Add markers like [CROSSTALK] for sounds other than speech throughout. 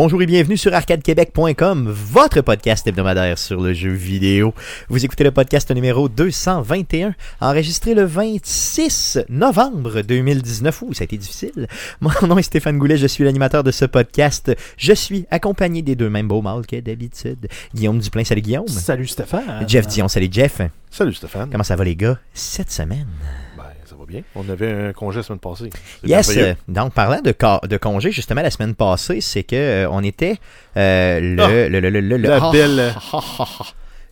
Bonjour et bienvenue sur arcadequebec.com, votre podcast hebdomadaire sur le jeu vidéo. Vous écoutez le podcast numéro 221, enregistré le 26 novembre 2019. Ouh, ça a été difficile. [LAUGHS] Mon nom est Stéphane Goulet, je suis l'animateur de ce podcast. Je suis accompagné des deux mêmes beaux mâles que d'habitude. Guillaume Duplain, salut Guillaume. Salut Stéphane. Jeff Dion, salut Jeff. Salut Stéphane. Comment ça va les gars cette semaine? Bien. On avait un congé la semaine passée. Yes. euh, donc, parlant de, de congé, justement, la semaine passée, c'est que euh, on était euh, le, Ah, le, le, le, le- le- la belle- ah, ah.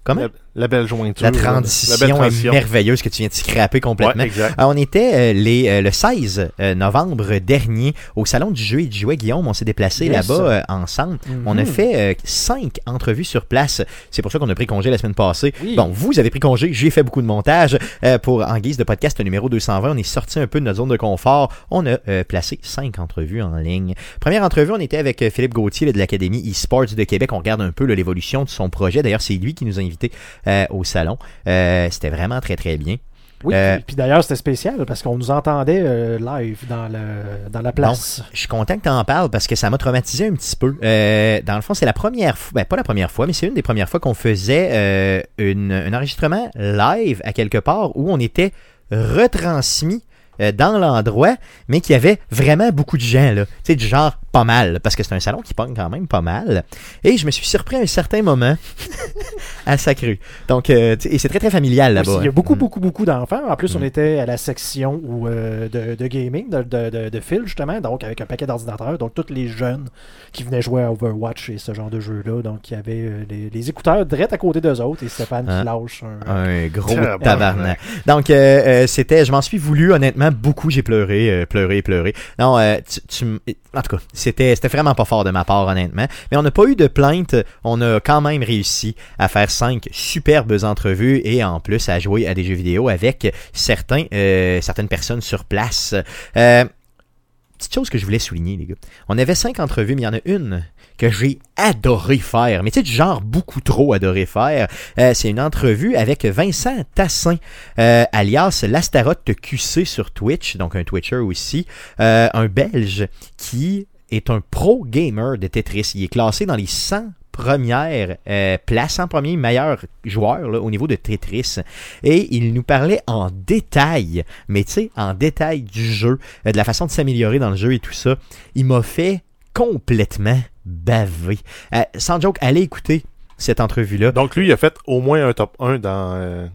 Comment? La, la belle jointure. La la transition, belle est merveilleuse que tu viens de scraper complètement. Ouais, exact. On était euh, les, euh, le 16 euh, novembre dernier au Salon du jeu et du jouet. Guillaume, on s'est déplacé Yes. là-bas euh, ensemble. On a fait cinq entrevues sur place. C'est pour ça qu'on a pris congé la semaine passée. Oui. Bon, vous avez pris congé, j'ai fait beaucoup de montage. Euh, pour En guise de podcast numéro 220, on est sorti un peu de notre zone de confort. On a euh, placé cinq entrevues en ligne. Première entrevue, on était avec Philippe Gauthier là, de l'Académie eSports de Québec. On regarde un peu l'évolution de son projet. D'ailleurs, c'est lui qui nous a invités au salon. Euh, C'était vraiment très, très bien. Oui, Euh, puis d'ailleurs, c'était spécial parce qu'on nous entendait euh, live dans, le, dans la place. Je suis content que tu en parles parce que ça m'a traumatisé un petit peu. Euh, dans le fond, c'est la première fois, ben pas la première fois, mais c'est une des premières fois qu'on faisait euh, une- un enregistrement live à quelque part où on était retransmis euh, dans l'endroit, mais qu'il y avait vraiment beaucoup de gens, là. Tu sais, du genre pas mal, parce que c'est un salon qui pogne quand même pas mal. Et je me suis surpris à un certain moment [LAUGHS] à Sacru. Donc, euh, et c'est très très familial Oui, là-bas. il y a beaucoup, Mm. beaucoup, beaucoup d'enfants. En plus, on Mm. était à la section où, euh, de, de gaming, de, de, Phil, justement, donc avec un paquet d'ordinateurs. Donc, tous les jeunes qui venaient jouer à Overwatch et ce genre de jeu-là. Donc, il y avait les, les écouteurs direct à côté d'eux autres et Stéphane Hein? qui lâche un. Un gros [LAUGHS] Tabarnak. Donc, c'était, je m'en suis voulu, honnêtement, beaucoup. J'ai pleuré, euh, pleuré, pleuré. Non, euh, en tout cas, c'était, vraiment pas fort de ma part, honnêtement. Mais on n'a pas eu de plainte. On a quand même réussi à faire cinq superbes entrevues et en plus à jouer à des jeux vidéo avec certains, euh, certaines personnes sur place. Petite chose que je voulais souligner, les gars. On avait cinq entrevues, mais il y en a une que j'ai adoré faire. Mais tu sais, genre beaucoup trop adoré faire. Euh, c'est une entrevue avec Vincent Tassin, euh, alias l'Astaroth QC sur Twitch, donc un Twitcher aussi, euh, un Belge qui est un pro gamer de Tetris. Il est classé dans les 100 premières euh, places, 100 premiers meilleurs joueurs là, au niveau de Tetris. Et il nous parlait en détail, mais tu sais, en détail du jeu, euh, de la façon de s'améliorer dans le jeu et tout ça. Il m'a fait complètement baver. Euh, sans joke, allez écouter cette entrevue-là. Donc, lui, il a fait au moins un top 1 dans euh,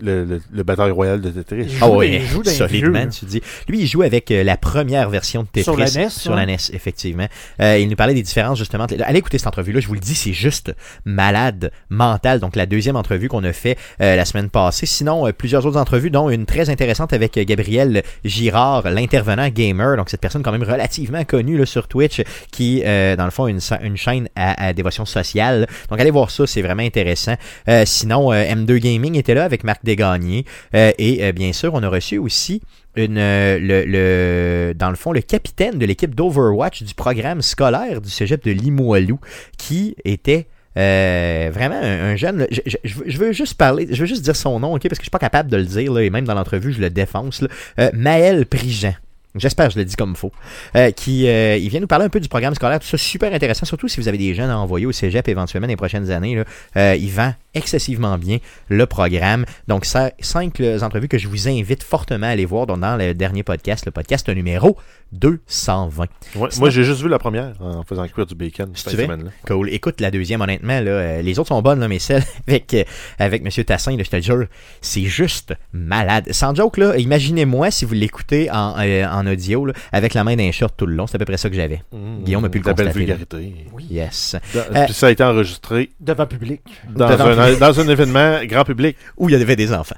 le, le, le Bataille Royale de Tetris. Il Ah oui, solidement, tu dis. Lui, il joue avec euh, la première version de Tetris. Sur la NES, Sur la NES, effectivement. Euh, il nous parlait des différences, justement. Allez écouter cette entrevue-là, je vous le dis, c'est juste malade mental. Donc, la deuxième entrevue qu'on a fait euh, la semaine passée. Sinon, euh, plusieurs autres entrevues, dont une très intéressante avec euh, Gabriel Girard, l'intervenant gamer. Donc, cette personne quand même relativement connue là, sur Twitch, qui, euh, dans le fond, une, une chaîne à, à dévotion sociale. Donc, allez voir ça, c'est vraiment intéressant. Euh, sinon, euh, M2 Gaming était là avec Marc Desgagnés. Euh, et euh, bien sûr, on a reçu aussi une, euh, le, le- dans le fond, le capitaine de l'équipe d'Overwatch du programme scolaire du cégep de Limoilou, qui était vraiment un, un jeune. Je, je- veux- juste parler, je veux juste dire son nom, ok, parce que je suis pas capable de le dire, là, et même dans l'entrevue, je le défonce. Maël Prigent. J'espère que je le dis comme faux. Euh, qui, il vient nous parler un peu du programme scolaire, tout ça super intéressant, surtout si vous avez des jeunes à envoyer au cégep éventuellement dans les prochaines années. Il vend excessivement bien le programme. Donc, cinq euh, entrevues que je vous invite fortement à aller voir dans le dernier podcast, le podcast numéro 220. Ouais, moi, j'ai juste vu la première en faisant cuire du bacon cette semaine-là. Cool. Écoute, la deuxième, honnêtement, là, euh, les autres sont bonnes, là, mais celle [LAUGHS] avec, euh, avec M. Tassin, là, je te le jure, c'est juste malade. Sans joke, là, imaginez-moi si vous l'écoutez en, euh, en audio, là, avec la main d'un short tout le long. C'est à peu près ça que j'avais. Mmh, Guillaume a pu le belle constater, là. vulgarité. Oui. Yes. Dans- Euh, Puis ça a été enregistré Devant public. dans, Devant un, dans un événement grand public. Où il y avait des enfants.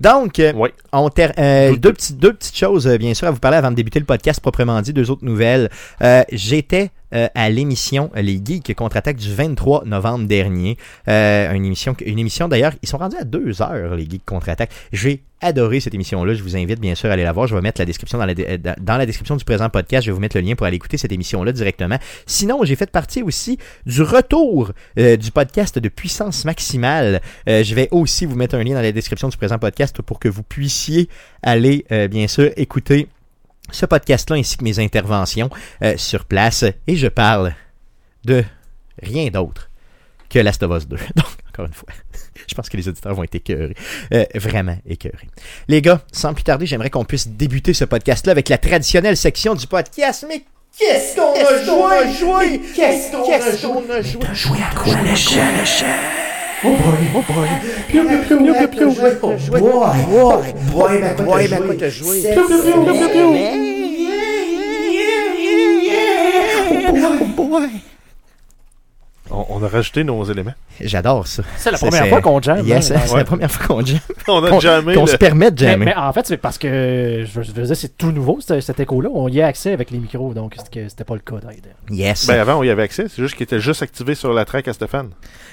Donc, euh, Oui. On ter- euh, deux, petites, deux petites choses, euh, bien sûr, à vous parler avant de débuter le podcast proprement dit. Deux autres nouvelles. Euh, J'étais euh, à l'émission Les Geeks contre-attaque du 23 novembre dernier. Euh, une émission, une émission d'ailleurs, ils sont rendus à deux heures, les Geeks contre-attaque. J'ai adoré cette émission-là. Je vous invite bien sûr à aller la voir. Je vais mettre la description dans la, euh, description du présent podcast. Je vais vous mettre le lien pour aller écouter cette émission-là directement. Sinon, j'ai fait partie aussi du retour du podcast de puissance maximale. Je vais aussi vous mettre un lien dans la description du présent podcast pour que vous puissiez aller, bien sûr, écouter ce podcast-là ainsi que mes interventions euh, sur place. Et je parle de rien d'autre que Last of Us 2. [LAUGHS] Donc, encore une fois, [LAUGHS] je pense que les auditeurs vont être écœurés. Euh, vraiment écœurés. Les gars, sans plus tarder, j'aimerais qu'on puisse débuter ce podcast-là avec la traditionnelle section du podcast. Mais qu'est-ce qu'on a joué? Qu'est-ce qu'on a joué? Jouer à quoi Oh boy, oh boy. Piou, piou, piou, piou, piou, piou. Oh boy, boy, boy, mais boy, mais quoi t'as joué? Piou, piou, piou, piou, piou. Oh boy. On, on a rajouté nos éléments. J'adore ça. C'est la première fois qu'on jamme. Yes, hein? c'est la première fois qu'on jamme. [LAUGHS] On a jamais. qu'on le- se permet de jammer. mais en fait, c'est parce que je, je veux dire, c'est tout nouveau, cet, écho-là. On y a accès avec les micros, donc c'était pas le cas d'ailleurs. Yes. Ben avant, on y avait accès. C'est juste qu'il était juste activé sur la track à Stéphane.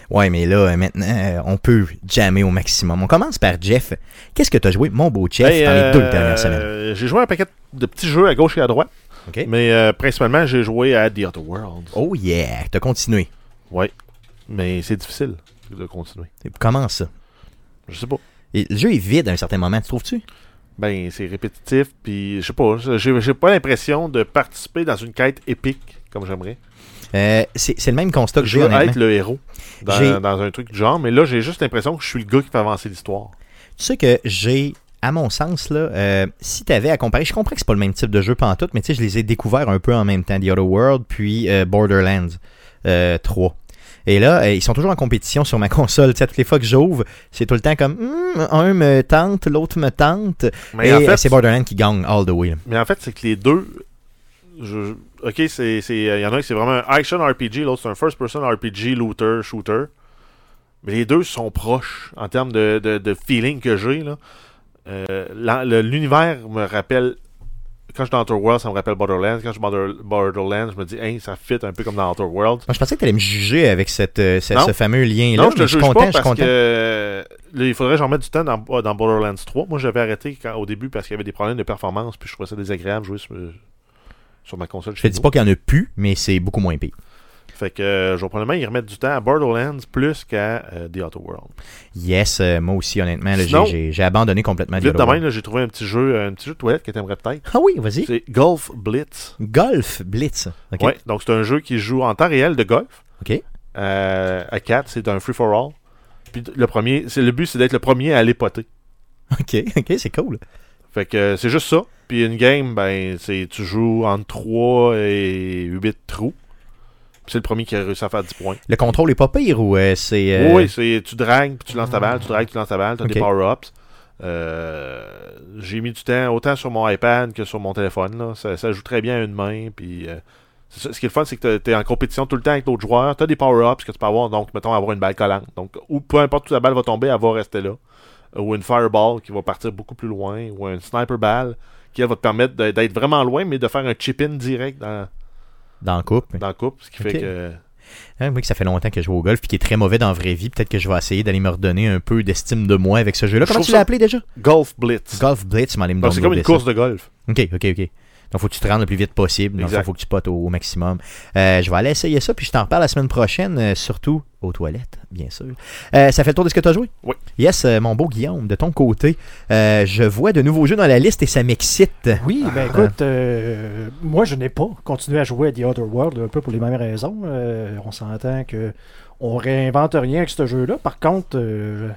Ouais, mais là, euh, maintenant, euh, on peut jammer au maximum. On commence par Jeff. Qu'est-ce que t'as joué, mon beau Jeff, Hey, dans les euh, deux dernières semaines? J'ai joué un paquet de petits jeux à gauche et à droite. OK. Mais euh, principalement, j'ai joué à The Outer Worlds. Oh yeah, t'as continué. Ouais. Mais c'est difficile de continuer. Et Comment ça? Je sais pas. Et le jeu est vide à un certain moment, tu trouves-tu? Ben, c'est répétitif, puis je sais pas. J'ai pas l'impression de participer dans une quête épique comme j'aimerais. Euh, c'est le même constat que Je j'ai, veux honnêtement. être le héros dans, dans un truc du genre, mais là, j'ai juste l'impression que je suis le gars qui fait avancer l'histoire. Tu sais que j'ai, à mon sens, là, euh, si t'avais à comparer, je comprends que c'est pas le même type de jeu pantoute, mais tu sais, je les ai découverts un peu en même temps, The Other World, puis euh, Borderlands euh, 3. Et là, euh, ils sont toujours en compétition sur ma [LAUGHS] console. Tu sais, toutes les fois que j'ouvre, c'est tout le temps comme Hmm, un me tente, l'autre me tente. Mais et en euh, fait, c'est Borderlands qui gagne all the way. Mais en fait, c'est que les deux. je- ok, Il y en a un qui c'est vraiment un action RPG, l'autre c'est un first-person RPG, looter, shooter. Mais les deux sont proches en termes de, de, de feeling que j'ai. Euh, L'univers me rappelle. Quand je suis dans Outer World, ça me rappelle Borderlands. Quand je suis dans Border- Borderlands, je me dis, hey, ça fit un peu comme dans Outer World. Moi, je pensais que t'allais me juger avec cette, euh, ce, fameux lien-là. Non, je te juge content, pas je suis parce content. que euh, là, il faudrait que j'en mette du temps dans, dans Borderlands 3. Moi, j'avais arrêté quand- au début parce qu'il y avait des problèmes de performance, puis je trouvais ça désagréable de jouer sur, sur ma console. Je te dis pas qu'il y en a plus, mais c'est beaucoup moins pire. Fait que euh, je vais probablement y remettre du temps à Borderlands plus qu'à euh, The Outer World. Yes, euh, moi aussi, honnêtement, là, j'ai- Sinon- j'ai j'ai abandonné complètement The Vite de Other même, World. là, j'ai trouvé un petit jeu, un petit jeu de toilette que t'aimerais peut-être. Ah oui, vas-y. C'est Golf Blitz. Golf Blitz. OK. Ouais, donc c'est un jeu qui joue en temps réel de golf. OK. Euh, à 4, c'est un free for all. Puis le premier, c'est le but c'est d'être le premier à aller poter. OK, [LAUGHS] OK, c'est cool. Fait que euh, c'est juste ça. Puis une game, ben c'est tu joues entre 3 et 8 trous. C'est le premier qui a réussi à faire 10 points. Le contrôle est pas pire ou euh, c'est. euh, Oui, c'est tu dragues, puis tu lances ta balle, tu dragues, tu lances ta balle, tu as des power-ups. Euh, j'ai mis du temps autant sur mon iPad que sur mon téléphone. Là. Ça, ça joue très bien à une main. Puis, ce qui est le fun, c'est que tu es en compétition tout le temps avec d'autres joueurs. Tu as des power-ups que tu peux avoir. Donc, mettons, avoir une balle collante. Donc, ou peu importe où la balle va tomber, elle va rester là. Ou une fireball qui va partir beaucoup plus loin. Ou un sniper ball qui elle, va te permettre d'être vraiment loin, mais de faire un chip-in direct dans, Dans le couple. dans la coupe. Ce qui fait que. Hein, moi, que ça fait longtemps que je joue au golf puis qui est très mauvais dans la vraie vie. Peut-être que je vais essayer d'aller me redonner un peu d'estime de moi avec ce jeu-là. Je Comment trouve tu l'as appelé déjà? Golf Blitz. Golf Blitz, tu m'en c'est comme une course de golf. Ok, ok, ok. Donc, faut que tu te rendes le plus vite possible. Donc, faut que tu potes au, au maximum. Euh, je vais aller essayer ça, puis je t'en reparle la semaine prochaine, euh, surtout aux toilettes, bien sûr. Euh, ça fait le tour de ce que tu as joué? Oui. Yes, euh, mon beau Guillaume, de ton côté, euh, je vois de nouveaux jeux dans la liste et ça m'excite. Oui, ben écoute, euh, moi je n'ai pas continué à jouer à The Other World un peu pour les mêmes raisons. Euh, on s'entend que on réinvente rien avec ce jeu-là. Par contre, euh,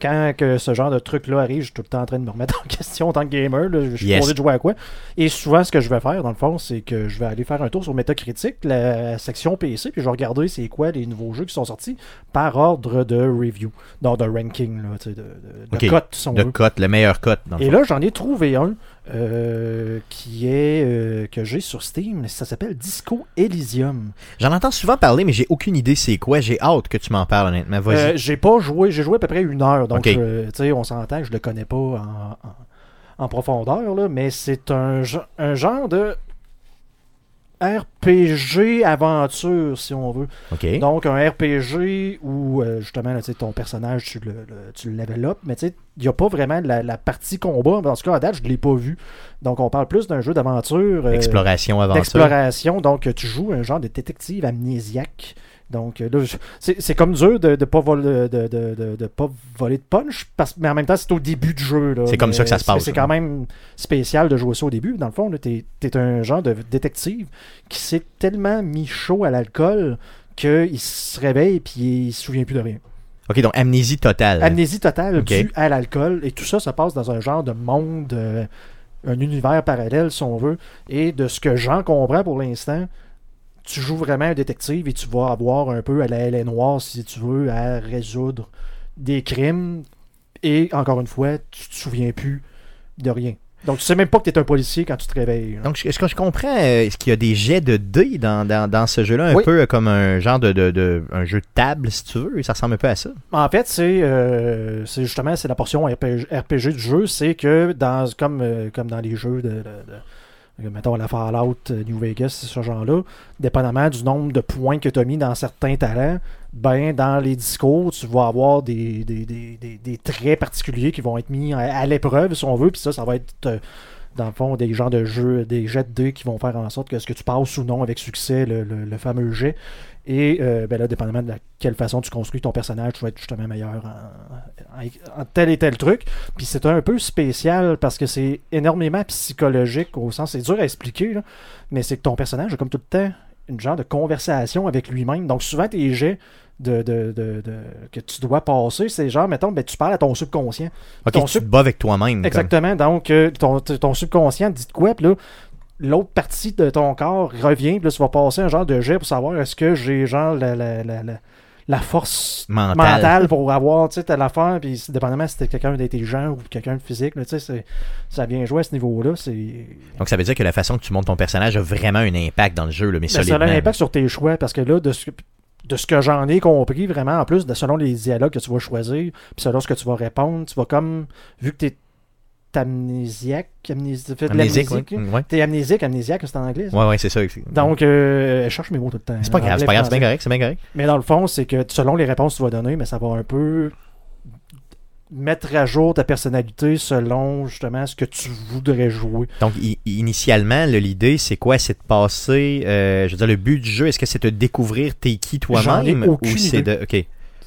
quand que ce genre de truc-là arrive, je suis tout le temps en train de me remettre [LAUGHS] en question en tant que gamer. là. je suis Yes. posé de jouer à quoi? Et souvent, ce que je vais faire, dans le fond, c'est que je vais aller faire un tour sur Metacritic, la section PC, puis je vais regarder c'est quoi les nouveaux jeux qui sont sortis par ordre de review, dans de ranking, là, de, de, de Ok. cote, si on De cote, le meilleur cote. Et fond. là, j'en ai trouvé un euh, qui est euh, que j'ai sur Steam. Ça s'appelle Disco Elysium. J'en entends souvent parler, mais j'ai aucune idée c'est quoi. J'ai hâte que tu m'en parles, honnêtement. Euh, j'ai pas joué, j'ai joué à peu près une heure. Donc, tu sais, on s'entend que je le connais pas en, en- en profondeur, là, mais c'est un, ge- un genre de RPG aventure, si on veut. Donc, un RPG où, euh, justement, là, ton personnage, tu le, le- tu le level up, mais tu sais, il n'y a pas vraiment la, la partie combat. En tout cas, à date, je ne l'ai pas vu. Donc, on parle plus d'un jeu d'aventure. euh, Exploration, aventure. d'exploration. Donc, tu joues un genre de détective amnésiaque. Donc, euh, là, c'est comme dur de ne pas, voler, de, de, pas voler de punch, parce, mais en même temps, c'est au début du jeu. C'est comme ça que ça se passe, C'est quand même spécial de jouer ça au début. Dans le fond, tu es, un genre de détective qui s'est tellement mis chaud à l'alcool qu'il se réveille puis il se souvient plus de rien. Ok, donc amnésie totale. Amnésie totale due à l'alcool. Et tout ça se passe dans un genre de monde, euh, un univers parallèle, si on veut. Et de ce que j'en comprends pour l'instant, tu joues vraiment un détective et tu vas avoir un peu à la Hélène Noire, si tu veux, à résoudre des crimes. Et encore une fois, tu te souviens plus de rien. Donc tu sais même pas que tu es un policier quand tu te réveilles. là. Donc, est-ce que je comprends, euh, est-ce qu'il y a des jets de dés dans, dans, dans ce jeu-là, un Oui. peu comme un genre de, de, de- un jeu de table, si tu veux, ça ressemble un peu à ça? En fait, c'est euh, c'est justement c'est la portion RPG, RPG du jeu, c'est que dans comme euh, comme dans les jeux de- mettons la Fallout euh, New Vegas, ce genre-là, dépendamment du nombre de points que tu as mis dans certains talents, ben dans les discours, tu vas avoir des, des, des, des- traits particuliers qui vont être mis à, l'épreuve si on veut, puis ça ça va être euh, dans le fond des genres de jeux, des jets de dés qui vont faire en sorte que ce que tu passes ou non avec succès le- le fameux jet et euh, ben là, dépendamment de la, quelle façon tu construis ton personnage, tu vas être justement meilleur en, en- en tel et tel truc. Puis c'est un peu spécial parce que c'est énormément psychologique au sens, c'est dur à expliquer, là, mais c'est que ton personnage a comme tout le temps une genre de conversation avec lui-même. Donc souvent tes jets de, de- de- de- que tu dois passer, c'est genre, mettons, ben, tu parles à ton subconscient. Ok, Ton tu sub- te bats avec toi-même. comme. Exactement. Donc, euh, ton, ton subconscient dit de quoi, puis là, l'autre partie de ton corps revient, puis là, tu vas passer un genre de jet pour savoir est-ce que j'ai genre la, la, la, la, force Mental. mentale pour avoir, tu sais, telle affaire, puis dépendamment si c'était quelqu'un d'intelligent ou quelqu'un de physique, là, tu sais, c'est- ça vient jouer à ce niveau-là. C'est Donc, ça veut dire que la façon que tu montes ton personnage a vraiment un impact dans le jeu, là, mais Ben, ça a un impact sur tes choix parce que là, de ce, de ce que j'en ai compris, vraiment, en plus, de, selon les dialogues que tu vas choisir, puis selon ce que tu vas répondre, tu vas comme, vu que tu es amnésiaque, fait Amnésique, l'amnésique, ouais. Ouais, T'es amnésique, amnésiaque, c'est en anglais. ça? ouais, ouais, c'est ça. Donc, euh, je cherche mes mots tout le temps. c'est pas grave, c'est pas grave, c'est bien correct, c'est bien correct. Mais dans le fond, c'est que selon les réponses que tu vas donner, mais ça va un peu mettre à jour ta personnalité selon justement ce que tu voudrais jouer. Donc, initialement, l'idée, c'est quoi? C'est de passer. euh, je veux dire, le but du jeu, est-ce que c'est de découvrir t'es qui toi-même? Ou c'est de. Ok.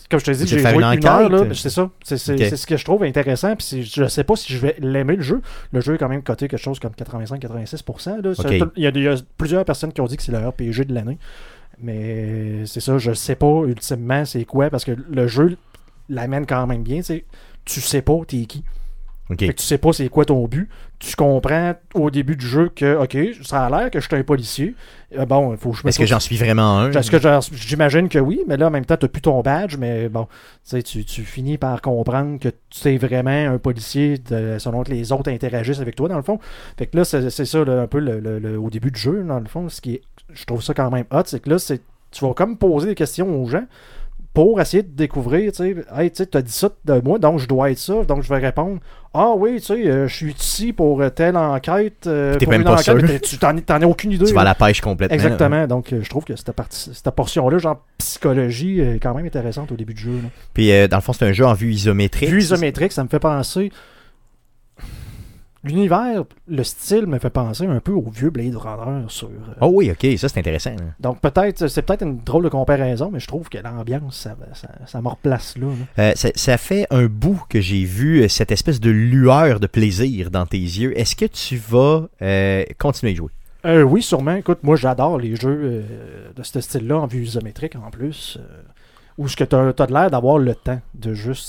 Comme je te dis, j'ai joué une une, heure, enquête. là, c'est ça. C'est ce que je trouve intéressant. Puis je sais pas si je vais l'aimer le jeu. Le jeu est quand même coté quelque chose comme 85-86%. là. C'est Ok. tout- Il y, a, il y a plusieurs personnes qui ont dit que c'est le RPG de l'année. Mais c'est ça, je sais pas ultimement c'est quoi parce que le jeu l'amène quand même bien. tu sais. Tu sais pas t'es qui. Fait que tu sais pas c'est quoi ton but. Tu comprends au début du jeu que, ok, ça a l'air que je suis un policier. Euh, bon, il faut que je Est-ce que j'en suis vraiment un? Est-ce que j'imagine que oui, mais là, en même temps, tu plus ton badge, mais bon, tu tu, finis par comprendre que tu es vraiment un policier de- selon que les autres interagissent avec toi, dans le fond. Fait que là, c'est c'est ça, là, un peu le, le- le- au début du jeu, dans le fond, ce qui est, je trouve ça quand même hot, c'est que là, c'est tu vas comme poser des questions aux gens pour essayer de découvrir, tu sais, hey, tu as dit ça de moi, donc je dois être ça, donc je vais répondre, ah oui, tu sais, euh, je suis ici pour euh, telle enquête, euh, T'es même une pas enquête, sûr. mais tu t'en t'en as aucune idée. Tu vas à la pêche complètement. là. Exactement. Donc, euh, je trouve que cette, partie, cette portion-là, genre psychologie, est quand même intéressante au début du jeu. là. Puis, dans le fond, c'est un jeu en vue isométrique. Vue isométrique, ça me fait penser. L'univers, le style me fait penser un peu au vieux Blade Runner sur. euh, Oh oui, ok, ça c'est intéressant. là. Donc, peut-être, c'est peut-être une drôle de comparaison, mais je trouve que l'ambiance, ça, ça, ça me replace là. là. Euh, ça, ça fait un bout que j'ai vu euh, cette espèce de lueur de plaisir dans tes yeux. Est-ce que tu vas euh, continuer à y jouer? Oui, sûrement. Écoute, moi, j'adore les jeux de ce style-là en vue isométrique en plus. où ce que tu as, l'air d'avoir le temps de juste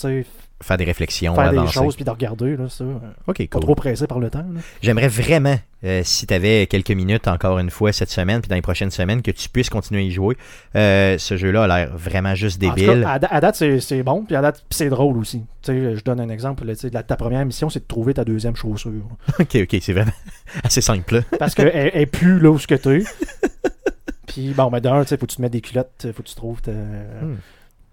Faire des réflexions, faire des choses puis de regarder. Là, ça, euh, Ok, Pas trop pressé par le temps. J'aimerais vraiment, euh, si tu avais quelques minutes encore une fois cette semaine, puis dans les prochaines semaines, que tu puisses continuer à y jouer. Euh, ce jeu-là a l'air vraiment juste débile. cas, à, da- à date, c'est, bon, puis à date, c'est drôle aussi. Je donne un exemple. la- ta première mission, c'est de trouver ta deuxième chaussure. [LAUGHS] ok, ok, c'est vraiment [LAUGHS] assez simple. là. Parce qu'elle elle plus là où ce que tu [LAUGHS] Puis bon, mais d'un, tu sais, faut que tu te mettes des culottes, faut que tu trouves ta... Hmm.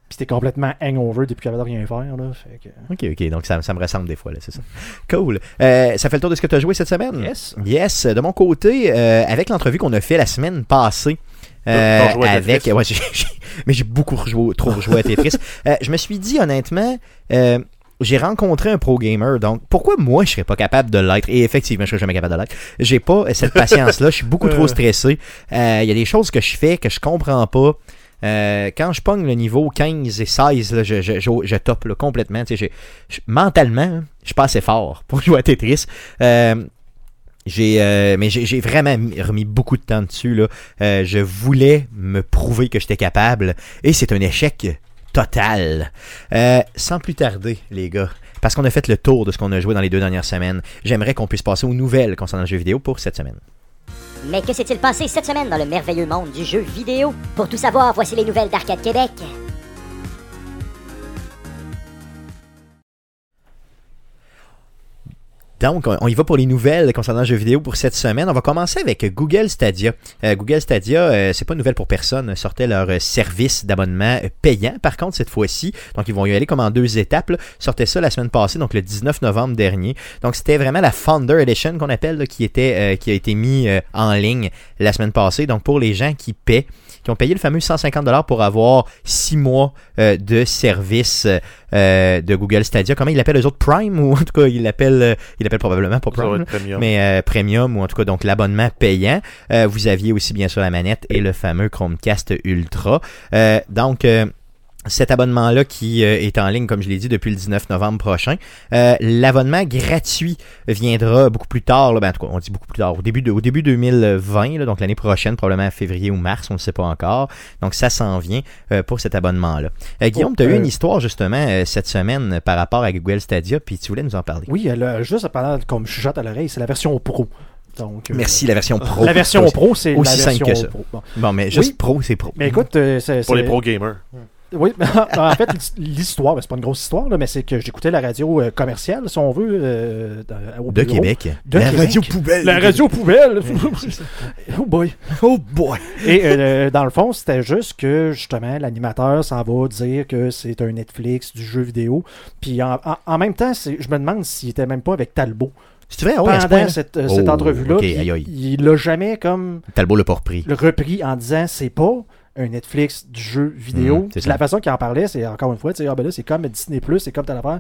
Puis t'es complètement hangover depuis qu'elle de rien faire, là. Fait que... Ok, ok, donc ça, ça me ressemble des fois, là, c'est ça. Cool. Euh, ça fait le tour de ce que tu as joué cette semaine? Yes. Yes, de mon côté, euh, avec l'entrevue qu'on a fait la semaine passée. Euh, à avec, ouais, [LAUGHS] mais j'ai beaucoup rejoué, trop rejoué à Tetris. [LAUGHS] Je me suis dit honnêtement, j'ai rencontré un pro gamer, donc pourquoi moi je serais pas capable de l'être? Et effectivement, je serais jamais capable de l'être. J'ai pas cette patience-là, je suis beaucoup [LAUGHS] trop stressé. Euh, Il y a des choses que je fais que je comprends pas. Euh, quand je pogne le niveau 15 et 16, là, je, je, je, top complètement. Mentalement, je suis pas assez fort [LAUGHS] pour jouer à Tetris. Euh, J'ai, euh, mais j'ai vraiment mis- remis beaucoup de temps dessus. Je voulais me prouver que j'étais capable et c'est un échec total. Sans plus tarder, les gars, parce qu'on a fait le tour de ce qu'on a joué dans les deux dernières semaines, j'aimerais qu'on puisse passer aux nouvelles concernant le jeu vidéo pour cette semaine. Mais que s'est-il passé cette semaine dans le merveilleux monde du jeu vidéo? Pour tout savoir, voici les nouvelles d'Arcade Québec. Donc, on y va pour les nouvelles concernant le jeu vidéo pour cette semaine. On va commencer avec Google Stadia. Euh, Google Stadia, euh, c'est pas une nouvelle pour personne, sortait leur euh, service d'abonnement payant. Par contre, cette fois-ci, donc ils vont y aller comme en deux étapes. Sortait ça la semaine passée, donc le 19 novembre dernier. Donc, c'était vraiment la Founder Edition qu'on appelle, qui était, qui a été mis en ligne la semaine passée. Donc, pour les gens qui paient, qui ont payé le fameux 150 dollars pour avoir six mois euh, de service euh, de Google Stadia. Comment ils l'appellent les autres? Prime? Ou en tout cas ils l'appellent euh, ils l'appellent probablement pas Prime. premium. Mais premium ou en tout cas donc l'abonnement payant. Vous aviez aussi bien sûr la manette et le fameux Chromecast Ultra. Donc euh, cet abonnement-là qui euh, est en ligne, comme je l'ai dit, depuis le 19 novembre prochain. Euh, L'abonnement gratuit viendra beaucoup plus tard. Là, ben, en tout cas, on dit beaucoup plus tard, au début, de, au début 2020, là, donc l'année prochaine, probablement février ou mars, on ne sait pas encore. Donc ça s'en vient euh, pour cet abonnement-là. Euh, Guillaume, tu as eu une histoire justement euh, cette semaine par rapport à Google Stadia, puis tu voulais nous en parler. Oui, elle a juste pendant comme chuchote à l'oreille, c'est la version pro. Donc, euh, Merci, la version pro. La version pro, c'est la Aussi simple version que ça. pro. Bon. Bon, mais juste Oui. pro, c'est pro. Mais écoute, euh, c'est, Pour les pro gamers. Oui, [LAUGHS] en fait, l'histoire, ben, c'est pas une grosse histoire, là, mais c'est que j'écoutais la radio euh, commerciale, si on veut, euh, de. Québec. De la Québec. radio poubelle. La radio poubelle! [LAUGHS] oh boy! Oh boy. Et euh, dans le fond, c'était juste que justement, l'animateur s'en va dire que c'est un Netflix du jeu vidéo. Puis en, en- en même temps, je me demande s'il était même pas avec Talbot C'est vrai, oh, pendant cette, euh, cette Oh, entrevue-là. Il l'a jamais comme Talbot l'a pas repris. le repris en disant c'est pas un Netflix du jeu vidéo. Ça. la façon qu'il en parlait, c'est encore une fois, ah, ben là, c'est comme Disney c'est comme telle affaire.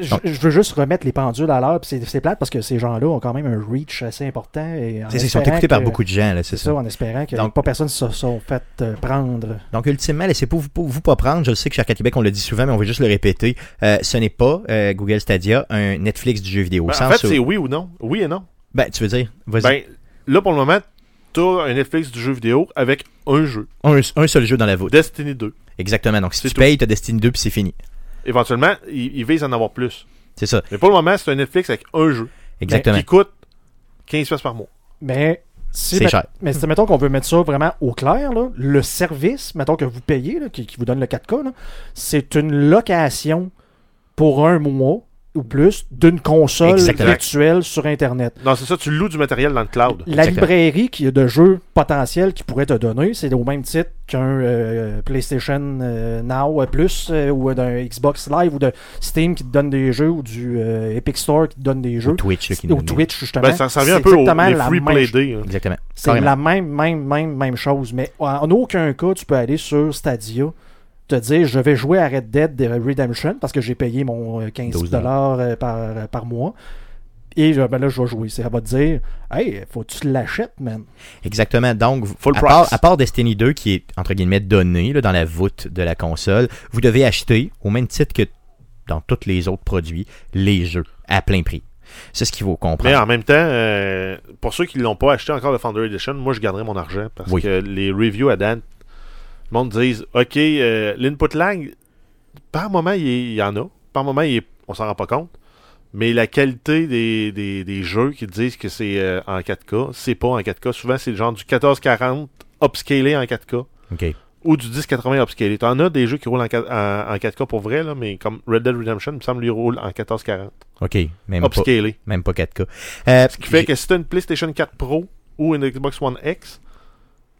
Je, veux juste remettre les pendules à l'heure, puis c'est- c'est plate parce que ces gens-là ont quand même un reach assez important. Et Ils sont écoutés par beaucoup de gens, là, c'est C'est ça, ça. en espérant que Donc- pas personne se sont fait euh, prendre. Donc, ultimement, laissez-vous vous, vous pas prendre. Je le sais que chez Arcade Québec, on le dit souvent, mais on veut juste le répéter. Euh, ce n'est pas euh, Google Stadia un Netflix du jeu vidéo. au Ben, en fait, où- c'est oui ou non. Oui et non. Ben, tu veux dire, vas-y. Ben, là, pour le moment, t'as un Netflix du jeu vidéo avec un jeu. un, un seul jeu dans la voûte. Destiny 2. Exactement. Donc, si tu tout. payes, t'as Destiny 2 puis c'est fini. Éventuellement, ils, ils visent à en avoir plus. C'est ça. Mais pour le moment, c'est un Netflix avec un jeu Exactement. qui coûte 15$ piastres par mois. Mais si C'est met- cher. Mais si, mettons qu'on veut mettre ça vraiment au clair, là, le service, mettons que vous payez, là, qui, qui vous donne le 4K, là, c'est une location pour un mois ou plus d'une console Exactement. virtuelle sur Internet. Non, c'est ça, tu loues du matériel dans le cloud. La Exactement. librairie qui a de jeux potentiels qui pourrait te donner, c'est au même titre qu'un euh, PlayStation euh, Now Plus euh, ou d'un Xbox Live ou de Steam qui te donne des jeux ou du euh, Epic Store qui te donne des jeux. Ou Twitch, qui Ou Twitch, justement. Ben, ça, ça revient un C'est peu au exactement les la free même play day. hein. Exactement. C'est la même, même, même, même chose. Mais en, en aucun cas, tu peux aller sur Stadia, te dire je vais jouer à Red Dead Redemption parce que j'ai payé mon euh, 15$ 12 euh, par, par mois. Et euh, ben là, je vais jouer. Ça va te dire Hey, faut que tu l'achètes, man. Exactement. Donc, Full à, price. part, à part Destiny 2, qui est, entre guillemets, donné là, dans la voûte de la console, vous devez acheter, au même titre que dans tous les autres produits, les jeux à plein prix. C'est ce qu'il faut comprendre. Mais en même temps, euh, pour ceux qui ne l'ont pas acheté encore le Founder Edition, moi je garderai mon argent parce Oui. que les reviews à date, le monde disent Ok, euh, l'input lag, par moment il, y en a, par moment il est- on s'en rend pas compte, mais la qualité des, des- des jeux qui disent que c'est euh, en 4K, c'est pas en 4K. Souvent c'est le genre du 1440 upscalé en 4K OK. ou du 1080 upscalé. T'en as des jeux qui roulent en, 4 en- en 4K pour vrai, là, mais comme Red Dead Redemption, il me semble, lui roule en 1440 OK. Même pas, même pas 4K. Euh, Ce qui fait que si tu as une PlayStation 4 Pro ou une Xbox One X,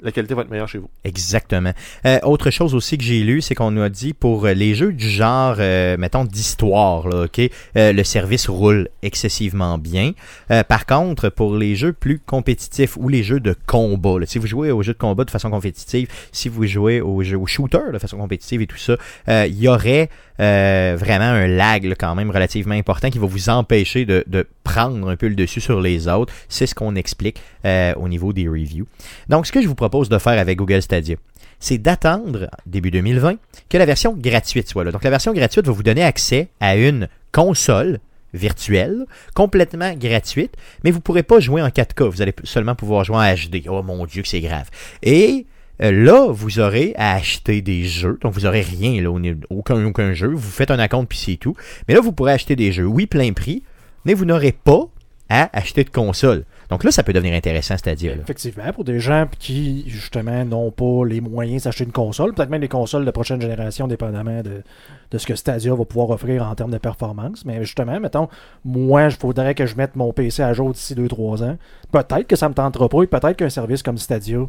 la qualité va être meilleure chez vous. Exactement. Euh, autre chose aussi que j'ai lu, c'est qu'on nous a dit pour euh, les jeux du genre, euh, mettons, d'histoire, OK, euh, le service roule excessivement bien. Euh, par contre, pour les jeux plus compétitifs ou les jeux de combat, là, si vous jouez aux jeux de combat de façon compétitive, si vous jouez aux jeux aux shooters de façon compétitive et tout ça, euh, il y aurait vraiment un lag là, quand même relativement important qui va vous empêcher de, de prendre un peu le dessus sur les autres. C'est ce qu'on explique au niveau des reviews. Donc, ce que je vous propose de faire avec Google Stadia, c'est d'attendre début 2020 que la version gratuite soit là. Donc, la version gratuite va vous donner accès à une console virtuelle, complètement gratuite, mais vous ne pourrez pas jouer en 4K. Vous allez seulement pouvoir jouer en HD. Oh mon Dieu, que c'est grave. Et euh, là, vous aurez à acheter des jeux. Donc, vous n'aurez rien, là, aucun, aucun jeu. Vous faites un compte puis c'est tout. Mais là, vous pourrez acheter des jeux, oui, plein prix, mais vous n'aurez pas à acheter de console. Donc là, ça peut devenir intéressant, là. Effectivement, pour des gens qui, justement, n'ont pas les moyens d'acheter une console, peut-être même les consoles de prochaine génération, dépendamment de, de ce que Stadia va pouvoir offrir en termes de performance. Mais justement, mettons, moi, il faudrait que je mette mon PC à jour d'ici 2-3 ans. Peut-être que ça me tentera pas et peut-être qu'un service comme Stadia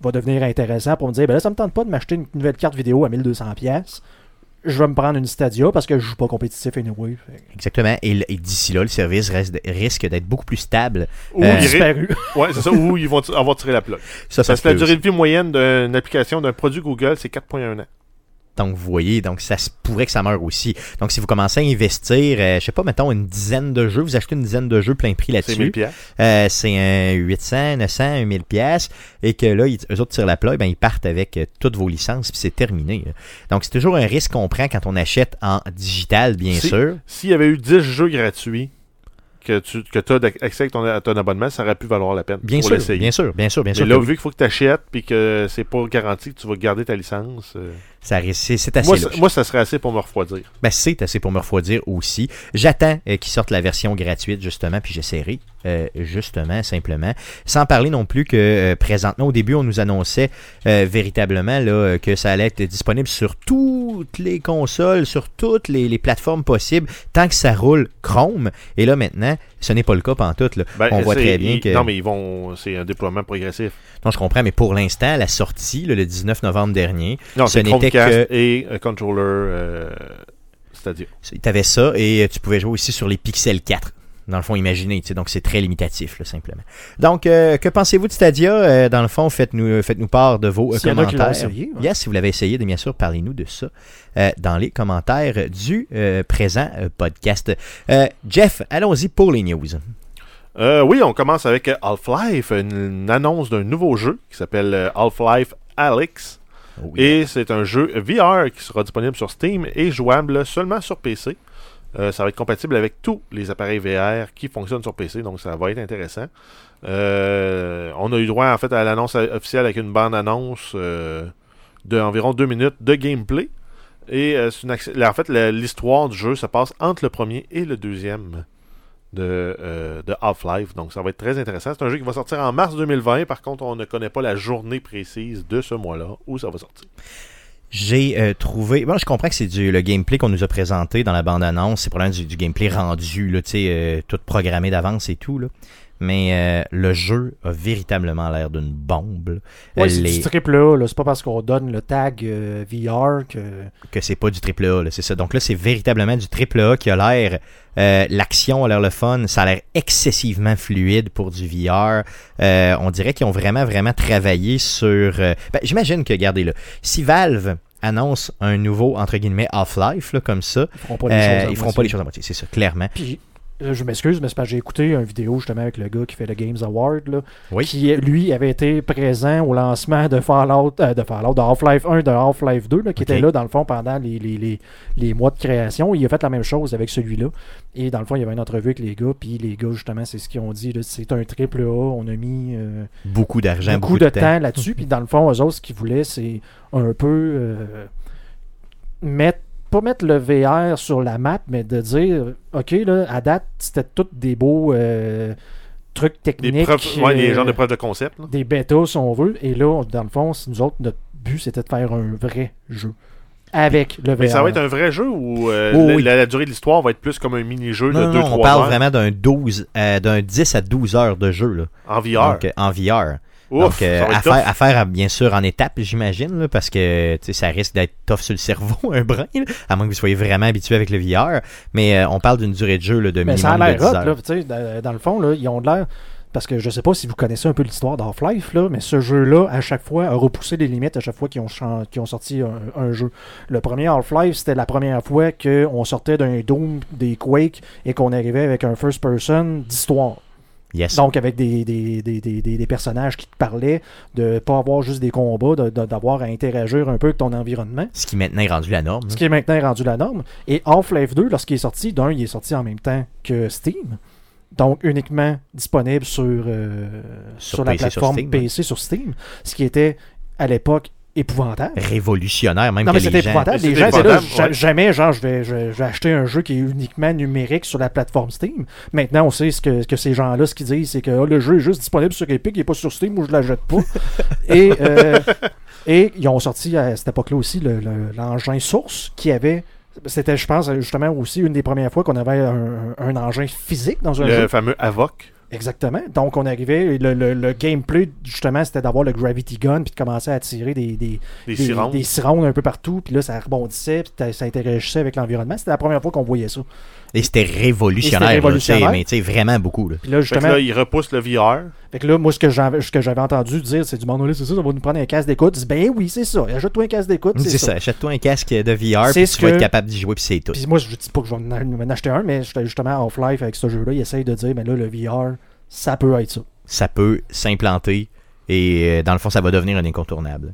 va devenir intéressant pour me dire, ben là, ça me tente pas de m'acheter une nouvelle carte vidéo à 1200$. Je vais me prendre une Stadia parce que je joue pas compétitif anyway. Exactement. Et, d'ici là, le service reste- risque d'être beaucoup plus stable. Ou Euh, Disparu. [LAUGHS] Ouais, c'est ça, ou ils vont avoir tiré la plug. Ça, ça Parce que la durée de vie moyenne d'une application, d'un produit Google, c'est 4,1 ans. Donc, vous voyez, donc ça se pourrait que ça meure aussi. Donc, si vous commencez à investir, euh, je sais pas, mettons une dizaine de jeux, vous achetez une dizaine de jeux plein prix C'est 1000 là-dessus. Euh, c'est un 800, 900, 1000 pièces et que là, ils, eux autres tirent la plug, ben, ils partent avec euh, toutes vos licences puis c'est terminé. Donc, c'est toujours un risque qu'on prend quand on achète en digital, bien Si- sûr. S'il y avait eu 10 jeux gratuits que tu que as accès avec ton, à ton abonnement, ça aurait pu valoir la peine Bien pour sûr, bien sûr, bien sûr, bien Mais sûr. là, vu qu'il faut que tu achètes puis que c'est pas garanti que tu vas garder ta licence, euh, Ça c'est assez moi, ça, moi, ça serait assez pour me refroidir. Ben, c'est assez pour me refroidir aussi. J'attends euh, qu'ils sortent la version gratuite, justement, puis j'essaierai, euh, justement, simplement. Sans parler non plus que, euh, présentement, au début, on nous annonçait euh, véritablement là, euh, que ça allait être disponible sur toutes les consoles, sur toutes les, les plateformes possibles, tant que ça roule Chrome. Et là, maintenant, ce n'est pas le cas pantoute. Là. Ben, on voit très bien que... Non, mais ils vont. C'est un déploiement progressif. Non, je comprends, mais pour l'instant, la sortie, le 19 novembre dernier, Non, Ce n'était que- et euh, controller. euh, C'est-à-dire. Tu avais ça et euh, tu pouvais jouer aussi sur les Pixel 4. Dans le fond, imaginez, tu sais, donc c'est très limitatif, là, simplement. Donc, euh, que pensez-vous de Stadia? Euh, Dans le fond, faites-nous faites-nous part de vos euh, commentaires. essayé, ouais. Yes, si vous l'avez essayé, bien sûr, parlez-nous de ça euh, dans les commentaires du euh, présent euh, podcast. Euh, Jeff, allons-y pour les news. Euh, oui, on commence avec euh, Half-Life, une, une annonce d'un nouveau jeu qui s'appelle euh, Half-Life Alyx. Oui. Et c'est un jeu VR qui sera disponible sur Steam et jouable seulement sur PC. Euh, ça va être compatible avec tous les appareils VR qui fonctionnent sur PC, donc ça va être intéressant. Euh, on a eu droit en fait à l'annonce officielle avec une bande-annonce euh, d'environ deux minutes de gameplay. Et en fait, l'histoire du jeu se passe entre le premier et le deuxième de, de Half-Life. Donc ça va être très intéressant. C'est un jeu qui va sortir en mars 2020. Par contre, on ne connaît pas la journée précise de ce mois-là où ça va sortir. J'ai euh, trouvé. Bon, je comprends que c'est du le gameplay qu'on nous a présenté dans la bande-annonce. C'est probablement du, du gameplay rendu, là, tu sais, euh, tout programmé d'avance et tout. Là. Mais euh, le jeu a véritablement l'air d'une bombe. Ouais, c'est les- du triple A. C'est pas parce qu'on donne le tag euh, VR que. que c'est pas du triple A, là, c'est ça. Donc là, c'est véritablement du triple A qui a l'air. euh, L'action a l'air le fun, ça a l'air excessivement fluide pour du VR. Euh, on dirait qu'ils ont vraiment, vraiment travaillé sur. euh, ben, J'imagine que, regardez là, si Valve annonce un nouveau, entre guillemets, Half-Life, comme ça, Ils feront pas les euh, choses. à ils feront moitié. pas les choses à moitié, c'est ça, clairement. Puis, je m'excuse, mais c'est parce que j'ai écouté une vidéo justement avec le gars qui fait le Games Award, là, Oui. qui lui avait été présent au lancement de Fallout, euh, de Fallout, de Half-Life 1, de Half-Life 2, là, qui était là dans le fond pendant les, les, les, les mois de création. Il a fait la même chose avec celui-là. Et dans le fond, il y avait une entrevue avec les gars, puis les gars, justement, c'est ce qu'ils ont dit. là, C'est un triple A, on a mis euh, Beaucoup d'argent, beaucoup, de, temps, là-dessus. Puis dans le fond, eux autres, ce qu'ils voulaient, c'est un peu euh, mettre pas mettre le VR sur la map, mais de dire, OK, là, à date, c'était tous des beaux euh, trucs Des, techniques. preuves, ouais, des euh, genres de preuves de concept. là. des bêtas, si on veut. Et là, dans le fond, c'est- nous autres, notre but, c'était de faire un vrai jeu. Avec le VR. Mais ça va être un vrai jeu ou euh, Oh, la, oui. la- la durée de l'histoire va être plus comme un mini-jeu de non, 2-3 non, on parle heures? vraiment d'un 12, euh, d'un 10 à 12 heures de jeu, là. en VR. Donc, euh, en VR. Ouf, Donc, euh, à, faire, à bien sûr, en étapes, j'imagine, parce que ça risque d'être tough sur le cerveau, [LAUGHS] un brin, là, à moins que vous soyez vraiment habitué avec le VR. Mais euh, on parle d'une durée de jeu là, de Mais ça a de l'air 10 hot, là, tu sais, dans, le fond, là, ils ont de l'air. Parce que je sais pas si vous connaissez un peu l'histoire d'Half-Life, mais ce jeu-là, à chaque fois, a repoussé les limites à chaque fois qu'ils ont, sorti un, un jeu. Le premier Half-Life, c'était la première fois qu'on sortait d'un Doom, des Quake, et qu'on arrivait avec un first-person d'histoire. Yes. Donc, avec des, des, des, des, personnages qui te parlaient, de pas avoir juste des combats, de- de- d'avoir à interagir un peu avec ton environnement. Ce qui maintenant est rendu la norme. Ce qui est maintenant rendu la norme. Et Half-Life 2, lorsqu'il est sorti, d'un, il est sorti en même temps que Steam. Donc, uniquement disponible sur, euh, Sur sur, la PC, sur plateforme Steam, PC sur Steam. Ce qui était, à l'époque, épouvantable. Révolutionnaire, même Non, que mais c'était épouvantable. Mais Les c'était gens étaient là, épouvantable, ja- ouais. jamais, genre, je vais, je, je vais acheter un jeu qui est uniquement numérique sur la plateforme Steam. Maintenant, on sait ce que, que ces gens-là, ce qu'ils disent, c'est que ah, le jeu est juste disponible sur Epic, il n'est pas sur Steam ou je ne l'achète pas. [LAUGHS] et, euh, et ils ont sorti à cette époque-là aussi le- le- l'engin source qui avait. C'était, je pense, justement aussi une des premières fois qu'on avait un, un engin physique dans un Le jeu. fameux Avoc. Exactement. Donc, on arrivait, le, le- le gameplay, justement, c'était d'avoir le Gravity Gun puis de commencer à tirer des, des, Des des, un peu partout, puis là, ça rebondissait, puis ça interagissait avec l'environnement. C'était la première fois qu'on voyait ça. Et c'était révolutionnaire, Et c'était là, révolutionnaire. mais tu sais, vraiment beaucoup. Là. Puis là, Fait que justement, là, il repousse le VR. fait que là, moi, ce que j'avais, ce que j'avais entendu dire, c'est du monde, c'est ça, ça va nous prendre un casque d'écoute. Je dis, ben oui, c'est ça. Ajoute-toi un casque d'écoute, C'est c'est ça, ça. achète-toi un casque de VR, C'est puis ce tu vas être capable d'y jouer, puis c'est tout. Puis moi, je dis pas que je vais en acheter un, mais j'étais justement à Half-Life avec ce jeu-là, il essaye de dire, mais là, le VR, ça peut être ça. ça peut s'implanter et euh, dans le fond, ça va devenir un incontournable.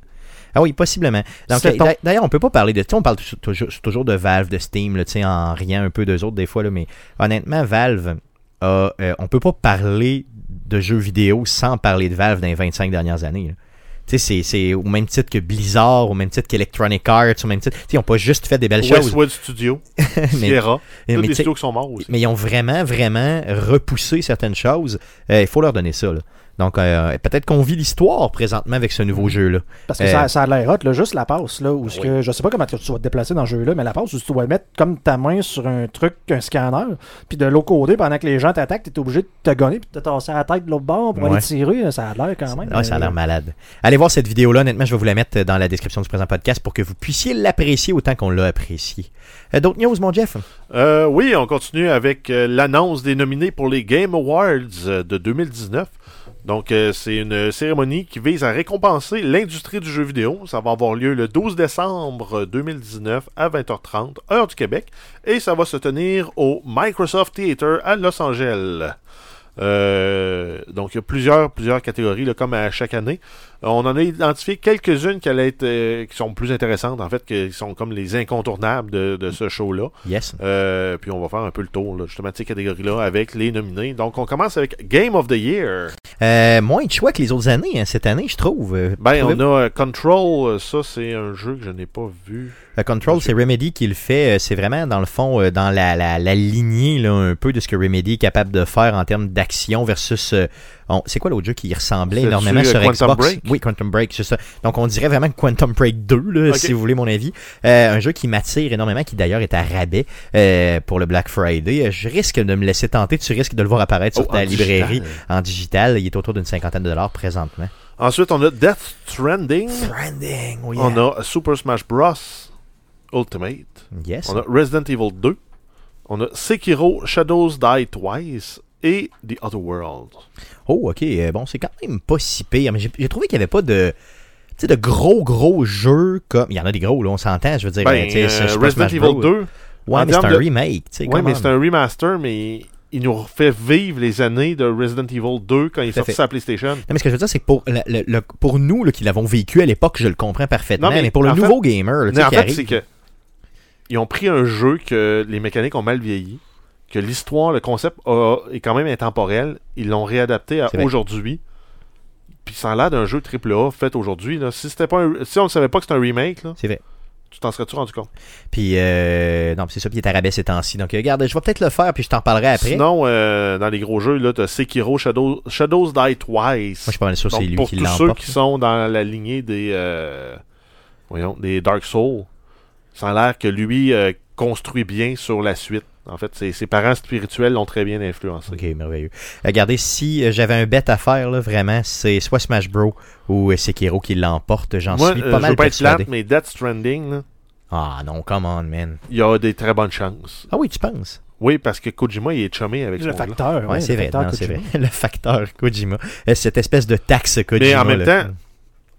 Ah oui, possiblement. Euh, D'ailleurs, on peut pas parler de. Tu sais, on parle tou- toujours, toujours de Valve, de Steam, là, en riant un peu d'eux autres des fois, là, mais honnêtement, Valve, a, euh, on peut pas parler de jeux vidéo sans parler de Valve dans les 25 dernières années. Tu sais, c'est- au même titre que Blizzard, au même titre qu'Electronic Arts, au même titre. Tu sais, ils ont pas juste fait des belles choses. Westwood Studio. [LAUGHS] mais, Sierra. mais Tous les studios qui sont morts aussi. mais ils ont vraiment, vraiment repoussé certaines choses. Euh, Il faut leur donner ça. là. Donc, euh, peut-être qu'on vit l'histoire présentement avec ce nouveau jeu-là. Parce que Euh, ça, ça a l'air hot, là, juste la passe, là, où Oui. que, je sais pas comment tu vas te déplacer dans ce jeu-là, mais la passe où tu dois mettre comme ta main sur un truc, un scanner, puis de l'autre côté, pendant que les gens t'attaquent, t'es obligé de te gonner puis de te tasser la tête de l'autre bord pour Ouais. aller tirer, ça a l'air quand même. Ouais, ça a l'air euh, malade. Allez voir cette vidéo-là. Honnêtement, je vais vous la mettre dans la description du présent podcast pour que vous puissiez l'apprécier autant qu'on l'a apprécié. Euh, D'autres news, mon Jeff? Euh, oui, on continue avec l'annonce des nominés pour les Game Awards de 2019. Donc, euh, c'est une cérémonie qui vise à récompenser l'industrie du jeu vidéo. Ça va avoir lieu le 12 décembre 2019 à 20h30, heure du Québec. Et ça va se tenir au Microsoft Theater à Los Angeles. Euh, donc, il y a plusieurs, plusieurs catégories, là, comme à chaque année. Euh, on en a identifié quelques-unes qui, allaient être, euh, qui sont plus intéressantes, en fait, qui sont comme les incontournables de, de ce show-là. Yes. Euh, puis on va faire un peu le tour, là, justement, de ces catégories-là avec les nominés. Donc, on commence avec Game of the Year. Euh, moins de choix que les autres années, hein, cette année, je trouve. Euh, Ben, on a Control. Ça, c'est un jeu que je n'ai pas vu. Control, c'est Remedy qui le fait. Euh, C'est vraiment, dans le fond, euh, dans la, la, la lignée là, un peu de ce que Remedy est capable de faire en termes d'action versus... euh, on- c'est quoi l'autre jeu qui ressemblait énormément sur Quantum Xbox? Break? Oui, Quantum Break, c'est ça. Donc, on dirait vraiment Quantum Break 2, là, Ok. si vous voulez mon avis. Euh, un jeu qui m'attire énormément, qui d'ailleurs est à rabais euh, pour le Black Friday. Je risque de me laisser tenter. Tu risques de le voir apparaître sur Oh, ta librairie digital. en digital. Il est autour d'une cinquantaine de dollars présentement. Ensuite, on a Death Stranding. Oui. On a Super Smash Bros. Ultimate. Yes. On a Resident Evil 2. On a Sekiro Shadows Die Twice. Et The Other World. Oh, ok. euh, Bon, c'est quand même pas si pire. Mais j'ai trouvé qu'il n'y avait pas de. Tu sais, de gros, gros jeux comme. Il y en a des gros, là, on s'entend. Je veux dire, Ben, euh, Resident Evil Bros. 2. Ouais, mais c'est un de- remake. come mais c'est un remaster, mais il nous fait vivre les années de Resident Evil 2 quand il est sorti sur la PlayStation. Non, mais ce que je veux dire, c'est que pour, le- pour nous là, qui l'avons vécu à l'époque, je le comprends parfaitement. Non, mais, mais pour le fait- nouveau gamer, là, tu Mais sais, en qui fait, arrive- c'est que ils ont pris un jeu que les mécaniques ont mal vieilli, que l'histoire, le concept a- est quand même intemporel. Ils l'ont réadapté à aujourd'hui. Puis ça a l'air d'un jeu AAA fait aujourd'hui. Si c'était pas un- si on ne savait pas que c'était un remake, là, C'est vrai. tu t'en serais-tu rendu compte? Puis, euh, non, c'est ça, puis il est à rabais ces temps-ci. Donc, euh, regarde, je vais peut-être le faire, puis je t'en parlerai après. Sinon, euh, dans les gros jeux, là, t'as Sekiro Shadow- Shadows Die Twice. Moi, je suis pas mal sûr c'est lui pour qui tous ceux l'emporte. qui sont dans la lignée des, euh, voyons, des Dark Souls, ça a l'air que lui euh, construit bien sur la suite. En fait, ses, ses parents spirituels l'ont très bien influencé. Ok, merveilleux. Regardez, si euh, j'avais un bet à faire, là, vraiment, c'est soit Smash Bros. ou euh, Sekiro qui l'emporte. J'en suis euh, pas je mal veux pas être plate, mais Death Stranding, là, Ah non, come on, man. il y a des très bonnes chances. Ah oui, tu penses? Oui, parce que Kojima, il est chumé avec ce Le monde-là. facteur. Ouais, ouais, c'est le vrai, facteur non, c'est Kojima. vrai. [LAUGHS] Le facteur Kojima. Euh, Cette espèce de taxe Kojima. Mais en même là. temps-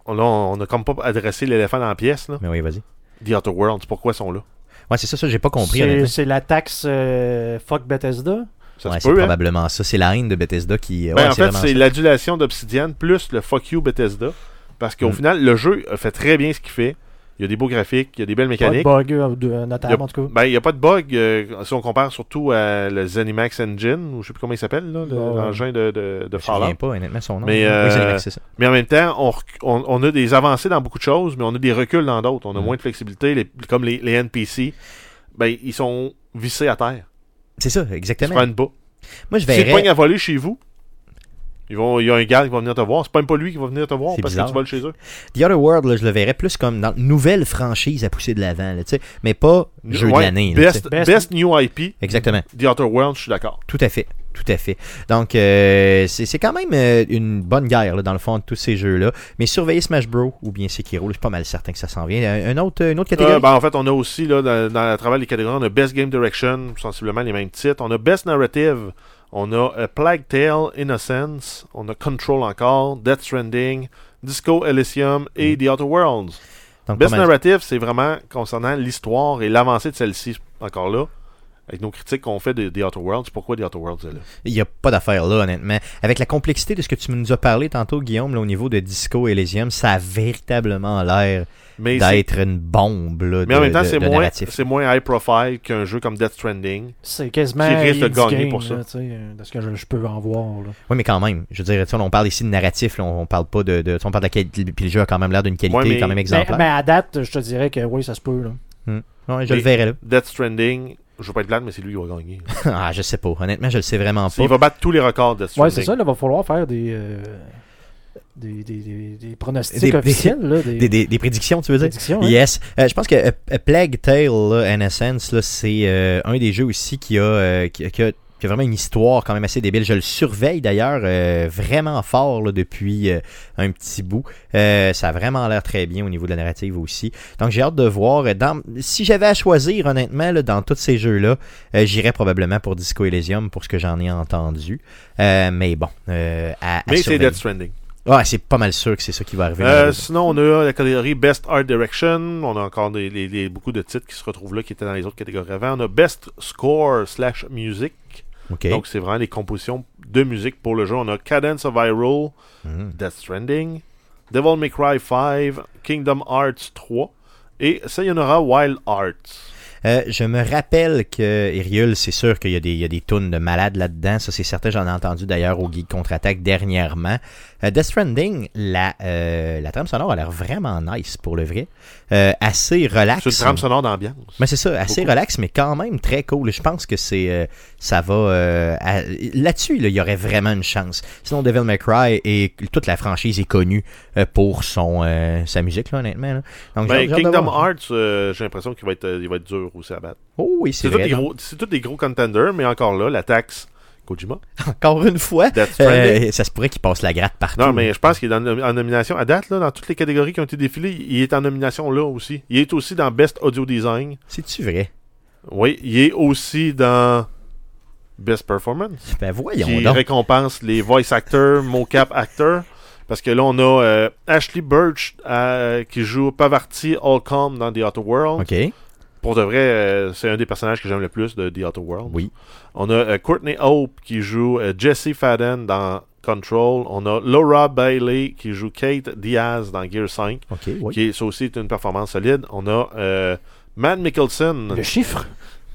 On on a comme pas adressé l'éléphant dans la pièce. Là. Mais oui, vas-y. The Outer Worlds, pourquoi ils sont là? Ouais, c'est ça, ça, j'ai pas compris, C'est- la taxe euh, Fuck Bethesda. Ça Ouais, c'est hein? probablement ça. C'est la haine de Bethesda qui. Ben, ouais, en fait, c'est l'adulation d'Obsidian plus le fuck you Bethesda. Parce qu'au Mm. final, le jeu fait très bien ce qu'il fait. Il y a des beaux graphiques, il y a des belles Pas de mécaniques. bug euh, de- Il y a- en tout cas. Ben, il n'y a pas de bug euh, si on compare surtout à le Zenimax Engine, ou je sais plus comment il s'appelle, là, le- Ouais. l'engin de, de, de Je me Fallout. souviens pas honnêtement son nom. Mais, Oui, euh, Zenimax, c'est ça. Mais en même temps, on, on, on a des avancées dans beaucoup de choses, mais on a des reculs dans d'autres. On a Mm. moins de flexibilité, les- comme les, les NPC. Ben, ils sont vissés à terre. C'est ça, Ils se exactement. prennent pas. Moi, je verrais. à voler chez vous, ils vont, il y a un garde qui va venir te voir. C'est même pas lui qui va venir te voir parce bizarre. que tu voles chez eux. The Other World, là, je le verrais plus comme dans une nouvelle franchise à pousser de l'avant, là, tu sais, mais pas jeu de l'année. Best, Best- best New IP, Exactement. The Outer World, je suis d'accord. Tout à fait. Tout à fait. Donc, euh, c'est quand même euh, une bonne guerre, là, dans le fond, de tous ces jeux-là. Mais surveiller Smash Bros. ou bien Sekiro, je suis pas mal certain que ça s'en vient. Un, un autre, une autre catégorie? Euh, ben, en fait, on a aussi, là, dans, dans, à travers les catégories, on a Best Game Direction, sensiblement les mêmes titres. On a Best Narrative, on a euh, Plague Tale, Innocence, on a Control encore, Death Stranding, Disco Elysium et The Outer Worlds. Donc, Best Narrative, c'est vraiment concernant l'histoire et l'avancée de celle-ci, encore là. Avec nos critiques qu'on fait de The Outer Worlds, pourquoi The Outer Worlds est là Il n'y a pas d'affaire là, honnêtement. Avec la complexité de ce que tu nous as parlé tantôt, Guillaume, là, au niveau de Disco Elysium, ça a véritablement l'air d'être une bombe là, mais en de- même temps, c'est moins, moins high profile qu'un jeu comme Death Stranding. C'est quasiment Qui risque de gagner game, pour ça. euh, de ce que je, je peux en voir. là. Oui, mais quand même. Je veux dire, on parle ici de narratif, là, on parle pas de. on parle de la qualité. Puis le jeu a quand même l'air d'une qualité Ouais, mais- quand même exemplaire. mais à date, je te dirais que oui, ça se peut. Là. Ouais, je mais- le verrai là. Death Stranding, je veux pas être plate, mais c'est lui qui va gagner. [LAUGHS] ah, je sais pas. Honnêtement, je le sais vraiment pas. Il va battre tous les records de Death Ouais, c'est ça, il va falloir faire des, euh, des, des, des, des pronostics Des- des- officiels. Là, des, Des, des- des prédictions, tu veux dire? prédictions. hein. Yes. Euh, je pense que euh, Plague Tale, là, sense, là, c'est euh, un des jeux aussi qui a, euh, qui, qui a, qui a vraiment une histoire quand même assez débile. Je le surveille d'ailleurs euh, vraiment fort là, depuis euh, un petit bout. Euh, ça a vraiment l'air très bien au niveau de la narrative aussi. Donc j'ai hâte de voir. Dans, si j'avais à choisir, honnêtement, là, dans tous ces jeux-là, j'irais probablement pour Disco Elysium pour ce que j'en ai entendu. Mais bon, à, à Mais c'est. Death Stranding. Ouais, c'est pas mal sûr que c'est ça qui va arriver. Euh, sinon, on a la catégorie Best Art Direction. On a encore des, des- des- beaucoup de titres qui se retrouvent là, qui étaient dans les autres catégories avant. On a Best Score slash Music. Donc, c'est vraiment les compositions de musique pour le jeu. On a Cadence of Hyrule, Mhm. Death Stranding, Devil May Cry 5, Kingdom Hearts 3 et Sayonara Wild Arts. Euh, je me rappelle que Iriul, c'est sûr qu'il y a des, il y a des tunes de malades là-dedans. Ça, c'est certain. J'en ai entendu d'ailleurs au Geek Contre-Attaque dernièrement. Euh, Death Stranding, la, euh, la trame sonore a l'air vraiment nice pour le vrai. Euh, assez relax. C'est une trame sonore d'ambiance. Mais c'est ça, assez Beaucoup. relax, mais quand même très cool. Je pense que c'est euh, ça va à- là-dessus, là, il y aurait vraiment une chance. Sinon, Devil May Cry et toute la franchise est connue pour son sa musique, là, honnêtement. là. Donc, Ben, Kingdom. Hearts, j'ai l'impression qu'il va être, il va être dur aussi à battre. Oh oui, c'est vrai. des donc. gros, c'est tous des gros contenders, mais encore là, la taxe Kojima, [LAUGHS] Encore une fois, euh, ça se pourrait qu'il passe la gratte partout. Non, mais je pense qu'il est dans- en nomination. À date, là, dans toutes les catégories qui ont été défilées, il est en nomination là aussi. Il est aussi dans Best Audio Design. C'est-tu vrai? Oui, il est aussi dans Best Performance. [LAUGHS] Ben voyons qui donc. récompense les voice actors, [LAUGHS] mocap actors. Parce que là, on a euh, Ashley Birch euh, qui joue Pavarti Holcomb dans The Outer World. OK. Pour de vrai, euh, c'est un des personnages que j'aime le plus de The Outer World. Oui. On a euh, Courtney Hope qui joue euh, Jesse Fadden dans Control. On a Laura Bailey qui joue Kate Diaz dans Gear 5. OK, oui. Qui est, ça aussi est une performance solide. On a Matt Mickelson, Le chiffre?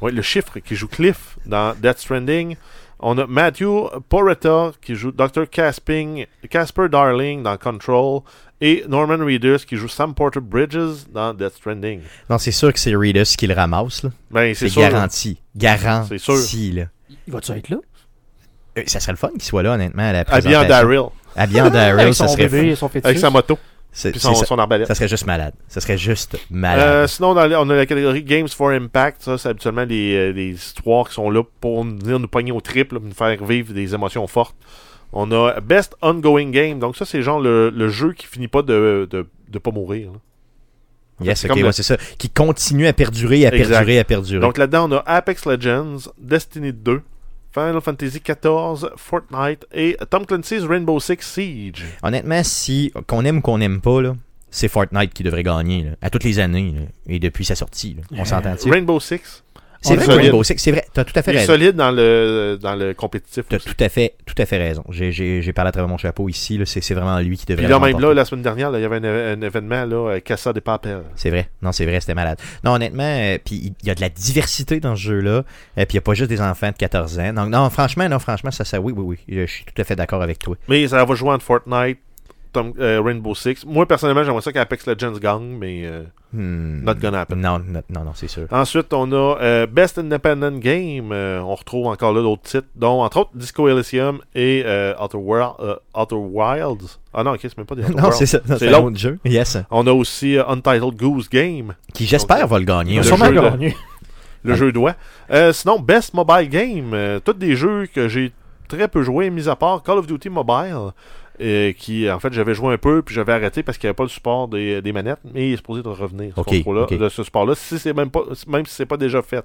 ouais, le chiffre, qui joue Cliff dans Death Stranding. On a Matthew Porretta qui joue Dr. Casping, Casper Darling dans Control. Et Norman Reedus qui joue Sam Porter Bridges dans Death Stranding. Non, c'est sûr que c'est Reedus qui le ramasse, là. Ben, c'est garanti. Garanti, C'est sûr. là. Il va-tu être là? Euh, Ça serait le fun qu'il soit là, honnêtement, à la Habillé en présentation. Daryl. Habillé en [LAUGHS] Daryl, ça serait bébé. Avec sa moto. Puis son, arbalète. Ça serait juste malade. Ça serait juste malade. Euh, sinon, on a la catégorie Games for Impact. Ça, c'est habituellement des, euh, des histoires qui sont là pour venir nous pogner au triple, nous faire vivre des émotions fortes. On a Best Ongoing Game. Donc, ça, c'est genre le, le jeu qui finit pas de, de, de pas mourir. là. yes, c'est ok, ouais, le- c'est ça. Qui continue à perdurer, à Exact. perdurer, à perdurer. Donc, là-dedans, on a Apex Legends, Destiny 2, Final Fantasy XIV, Fortnite et Tom Clancy's Rainbow Six Siege. Honnêtement, si qu'on aime ou qu'on n'aime pas, là, c'est Fortnite qui devrait gagner, là, à toutes les années, là, et depuis sa sortie. On s'entend-tu? Rainbow Six. C'est vrai. Rainbow Six, c'est vrai, t'as tout à fait Il est raison. solide dans le, dans le compétitif. T'as tout à fait, tout à fait raison. J'ai- parlé à travers mon chapeau ici, là, c'est c'est vraiment lui qui devrait Puis là, même là, la semaine dernière, là, il y avait un, un événement, là, euh, Casa de Papel. C'est vrai. Non, c'est vrai, c'était malade. Non, honnêtement, euh, puis il y a de la diversité dans ce jeu-là. euh, puis il n'y a pas juste des enfants de 14 ans. Donc, non, franchement, non, franchement, ça, ça, oui, oui, oui. Je suis tout à fait d'accord avec toi. Mais ça va jouer en Fortnite, Tom- euh, Rainbow Six. Moi, personnellement, j'aimerais ça qu'Apex Legends gagne, mais euh, Hmm. not gonna happen. Non, non, non, non, c'est sûr. Ensuite, on a euh, Best Independent Game. On retrouve encore là d'autres titres, dont entre autres Disco Elysium et Outer, World, Outer Wilds. Ah non, ok, c'est même pas des Outer [LAUGHS] Non, c'est ça. C'est l'autre. autre jeu. Yes. On a aussi Untitled Goose Game, Qui, j'espère, va le gagner. Ils Le jeu de- gagné. le jeu doigt. Euh, sinon, Best Mobile Game. tous des jeux que j'ai très peu joué, mis à part Call of Duty Mobile. Euh, qui en fait j'avais joué un peu puis j'avais arrêté parce qu'il n'y avait pas le support des, des manettes mais il est supposé de revenir ce contrôle-là, de ce support là si c'est même pas même si c'est pas déjà fait.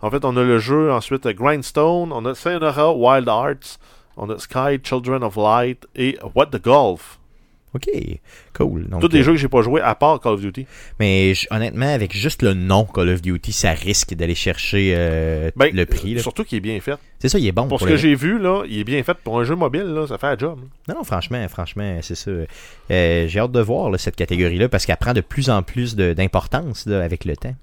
En fait on a le jeu ensuite Grindstone on a Sayonara Wild Arts on a Sky Children of Light et What the Golf OK. Cool. Donc, tous des euh, jeux que j'ai pas joué à part Call of Duty Mais honnêtement, avec juste le nom Call of Duty, ça risque d'aller chercher euh, Ben, le prix. là. surtout qu'il est bien fait C'est ça, il est bon. pour ce le que j'ai vu là il est bien fait pour un jeu mobile là ça fait un job Non, non, franchement, franchement, c'est ça. Euh, j'ai hâte de voir là, cette catégorie-là parce qu'elle prend de plus en plus d'importance avec le temps.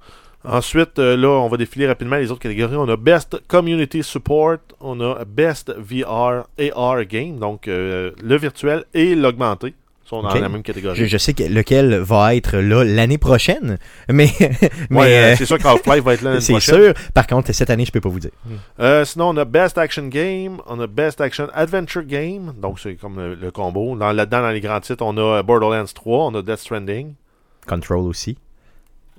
Ensuite, euh, là, on va défiler rapidement les autres catégories. On a Best Community Support, on a Best VR AR Game, donc euh, le virtuel et l'augmenté. Sont dans la même catégorie. Je, je sais que lequel va être là l'année prochaine, mais, [LAUGHS] mais Ouais, euh, euh, c'est sûr qu'Half-Life va être là l'année [LAUGHS] c'est prochaine. sûr. Par contre, cette année, je peux pas vous dire. Euh, sinon, on a Best Action Game, on a Best Action Adventure Game, donc c'est comme le, le combo. Dans- Là-dedans, dans les grands titres, on a Borderlands 3, on a Death Stranding. Control aussi.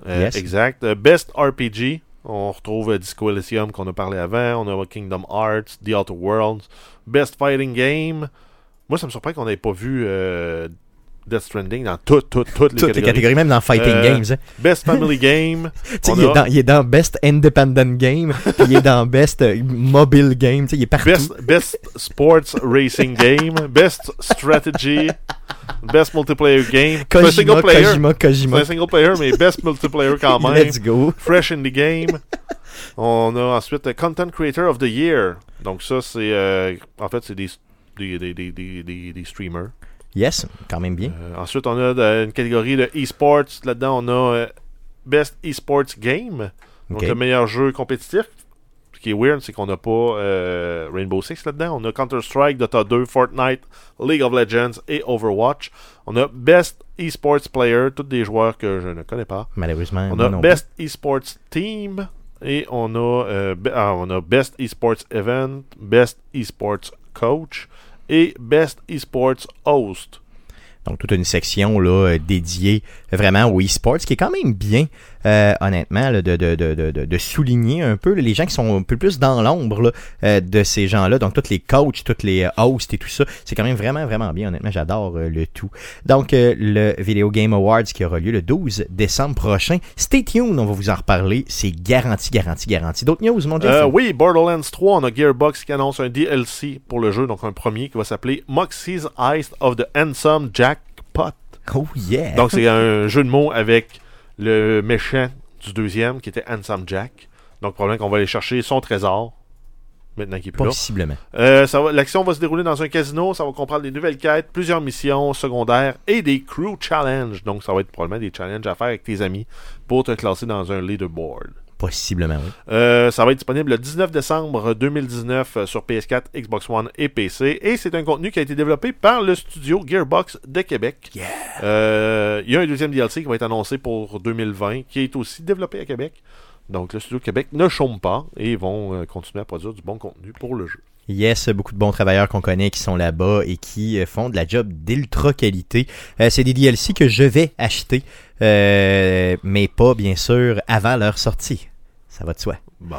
Euh, Yes. Exact. Best RPG, on retrouve Disco Elysium qu'on a parlé avant, on a Kingdom Hearts, The Outer Worlds. Best Fighting Game, moi ça me surprend qu'on n'ait pas vu euh, Death Stranding dans toutes, toutes, toutes les Toutes les catégories. catégories, même dans Fighting Euh, Games. hein. Best Family [LAUGHS] Game, il, est a- dans, il est dans Best Independent Game, puis il est dans Best euh, Mobile Game, il est partout. Best, best Sports Racing Game, Best Strategy, Best Multiplayer Game. Kojima, single player. Kojima, Kojima. un single player, mais Best Multiplayer quand [LAUGHS] même. Let's go. Fresh in the Game. On a ensuite euh, Content Creator of the Year. Donc ça, c'est... euh, en fait, c'est des, des, des, des, des, streamers. Yes, quand même bien. Euh, ensuite, on a de- une catégorie de e-sports. Là-dedans, on a euh, Best e-sports Game. Donc le meilleur jeu compétitif. Ce qui est weird, c'est qu'on n'a pas euh, Rainbow Six là-dedans. On a Counter-Strike, Dota 2, Fortnite, League of Legends et Overwatch. On a Best eSports Player, tous des joueurs que je ne connais pas. Malheureusement. On a non Best Esports Team et on a, euh, ah, on a Best Esports Event, Best Esports Coach et Best Esports Host. Donc, toute une section là, euh, dédiée vraiment au e-sports, qui est quand même bien, euh, honnêtement, là, de, de, de, de, souligner un peu là, les gens qui sont un peu plus dans l'ombre euh, de ces gens-là. Donc, tous les coachs, tous les euh, hosts et tout ça, c'est quand même vraiment, vraiment bien. Honnêtement, j'adore euh, le tout. Donc, euh, le Video Game Awards qui aura lieu le 12 décembre prochain. Stay tuned, on va vous en reparler. C'est garanti, garanti, garanti. D'autres news, mon? Euh, oui, Borderlands 3, on a Gearbox qui annonce un DLC pour le jeu, donc un premier qui va s'appeler Moxie's Heist of the Handsome Jackpot. Oh yeah! Donc c'est un jeu de mots avec le méchant du deuxième qui était Handsome Jack. Donc probablement qu'on va aller chercher son trésor maintenant qu'il est plus là. Possiblement. Euh, L'action va se dérouler dans un casino. Ça va comprendre des nouvelles quêtes, plusieurs missions secondaires et des crew challenges. Donc, ça va être probablement des challenges à faire avec tes amis pour te classer dans un leaderboard. Possiblement, oui. Euh, ça va être disponible le 19 décembre 2019 euh, sur PS4, Xbox One et PC. Et c'est un contenu qui a été développé par le studio Gearbox de Québec. Euh, Il y a un deuxième DLC qui va être annoncé pour 2020 qui est aussi développé à Québec. Donc, le studio Québec ne chôme pas et ils vont continuer à produire du bon contenu pour le jeu. Yes, beaucoup de bons travailleurs qu'on connaît qui sont là-bas et qui euh, font de la job d'ultra qualité. Euh, c'est des DLC que je vais acheter, euh, mais pas bien sûr avant leur sortie. Ça va de soi. Bon.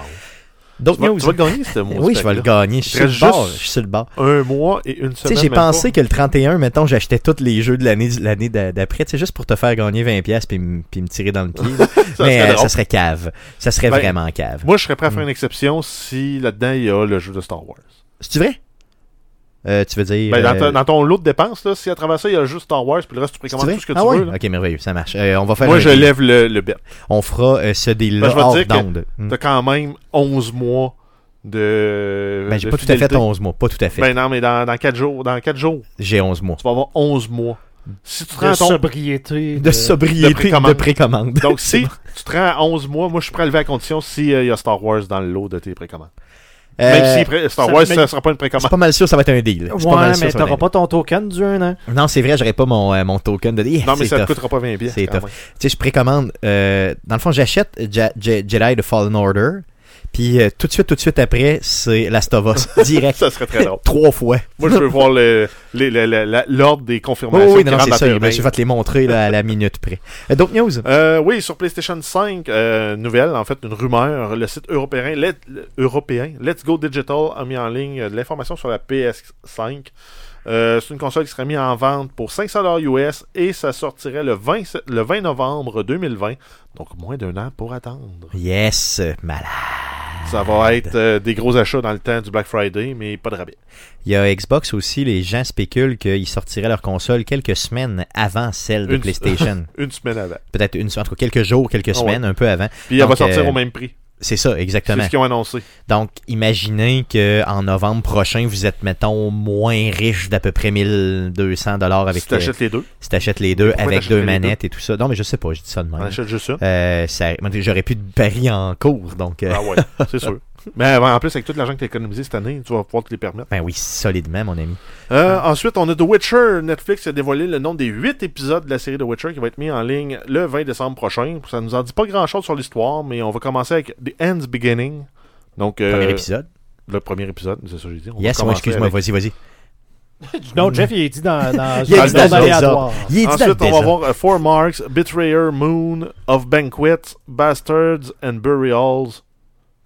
D'autres news? tu vas le gagner, ce [LAUGHS] mot oui, je vais le gagner. Je suis sur le bord. Je suis sur le bord. Un mois et une Tu sais, semaine. j'ai pensé que le 31, mettons, j'achetais tous les jeux de l'année l'année d'a- d'après, c'est juste pour te faire gagner 20$ pièces puis, puis me tirer dans le pied. [LAUGHS] Ça mais serait euh, ça serait cave. Ça serait Ben, vraiment cave. Moi, je serais prêt à faire une exception si là-dedans il y a le jeu de Star Wars. C'est vrai? Euh, tu veux dire. Ben, dans, ta- euh, dans ton lot de dépenses, là, si à travers ça, il y a juste Star Wars, puis le reste, tu précommandes tout ce que ah tu ouais? veux. là. Ok, merveilleux, ça marche. Euh, on va faire Moi, je deal. lève le, le bet. On fera euh, ce deal-là Ben, je vais te hors dire que d'onde. Hmm. T'as quand même 11 mois de. Ben, j'ai de pas tout à fait fidélité. 11 mois. Pas tout à fait. Ben non, mais dans, dans 4 jours, dans 4 jours, J'ai 11 mois. tu vas avoir 11 mois. Si tu te De rends à ton- sobriété. De sobriété, de précommande. de précommande. Donc, si [LAUGHS] tu te rends à 11 mois, moi, je suis prêt à lever à condition s'il y a Star Wars dans le lot de tes précommandes. Euh, Même si Star ça- Wars, ça sera pas une c'est précommande. pas mal sûr, ça va être un deal. Pas Ouais, mal sûr, mais t'auras pas ton token du un an. deal. Non, c'est vrai, j'aurais pas mon, euh, mon token de. Yeah, Non, mais [LAUGHS] ça te tough. coûtera pas 20 pièces. C'est tough. Tu sais, je précommande. euh, dans le fond, j'achète Ja- Ja- Jedi de Fallen Order. Puis euh, tout de suite, tout de suite après, c'est Last of Us. [LAUGHS] Direct. Ça serait très drôle. [LAUGHS] Trois fois. Moi, je veux voir le- les- le- le- la- l'ordre des Oh, confirmations oui, qui non, c'est ça. Ben, je vais te les montrer là, à la minute près. Euh, D'autres news? Euh, oui, sur PlayStation 5, euh, nouvelle, en fait, une rumeur. Le site européen, Let- le- européen Let's Go Digital a mis en ligne de l'information sur la PS5. Euh, c'est une console qui serait mise en vente pour 500$ US et ça sortirait le 20, se- le 20 novembre 2020. Donc moins d'un an pour attendre. Yes, malade. Ça va être euh, des gros achats dans le temps du Black Friday, mais pas de rabais. Il y a Xbox aussi, les gens spéculent qu'ils sortiraient leur console quelques semaines avant celle de Une- PlayStation. [LAUGHS] Une semaine avant. Peut-être une en tout cas quelques jours, quelques Ah ouais. semaines, un peu avant. Puis elle va sortir euh, au même prix. C'est ça, C'est exactement. ce qu'ils ont annoncé. Donc, imaginez qu'en novembre prochain, vous êtes, mettons, moins riche d'à peu près 1200 dollars avec si tu achètes les deux, si t'achètes les deux Pourquoi avec deux manettes et tout ça. Non, mais je sais pas, je dis ça de on même. achète juste ça. Euh, ça- J'aurais plus de paris en cours, donc... euh, Ah ouais, [LAUGHS] c'est sûr. Mais en plus, avec tout l'argent que tu as économisé cette année, tu vas pouvoir te les permettre. Ben oui, solidement, mon ami. Euh, ensuite, on a The Witcher. Netflix a dévoilé le nom des 8 épisodes de la série The Witcher qui va être mis en ligne le 20 décembre prochain. Ça nous en dit pas grand-chose sur l'histoire, mais on va commencer avec The End's Beginning. Donc, euh, Premier épisode. le premier épisode, c'est ça que j'ai dit. On Yes, ouais, excuse-moi, avec- vas-y, vas-y. [LAUGHS] Non, Jeff, il est dit dans, dans, [LAUGHS] Il est dit dans dans aléatoire. Il est dit dans le Ensuite, on va voir euh, Four Marks, Betrayer, Moon, Of Banquets, Bastards and Burials.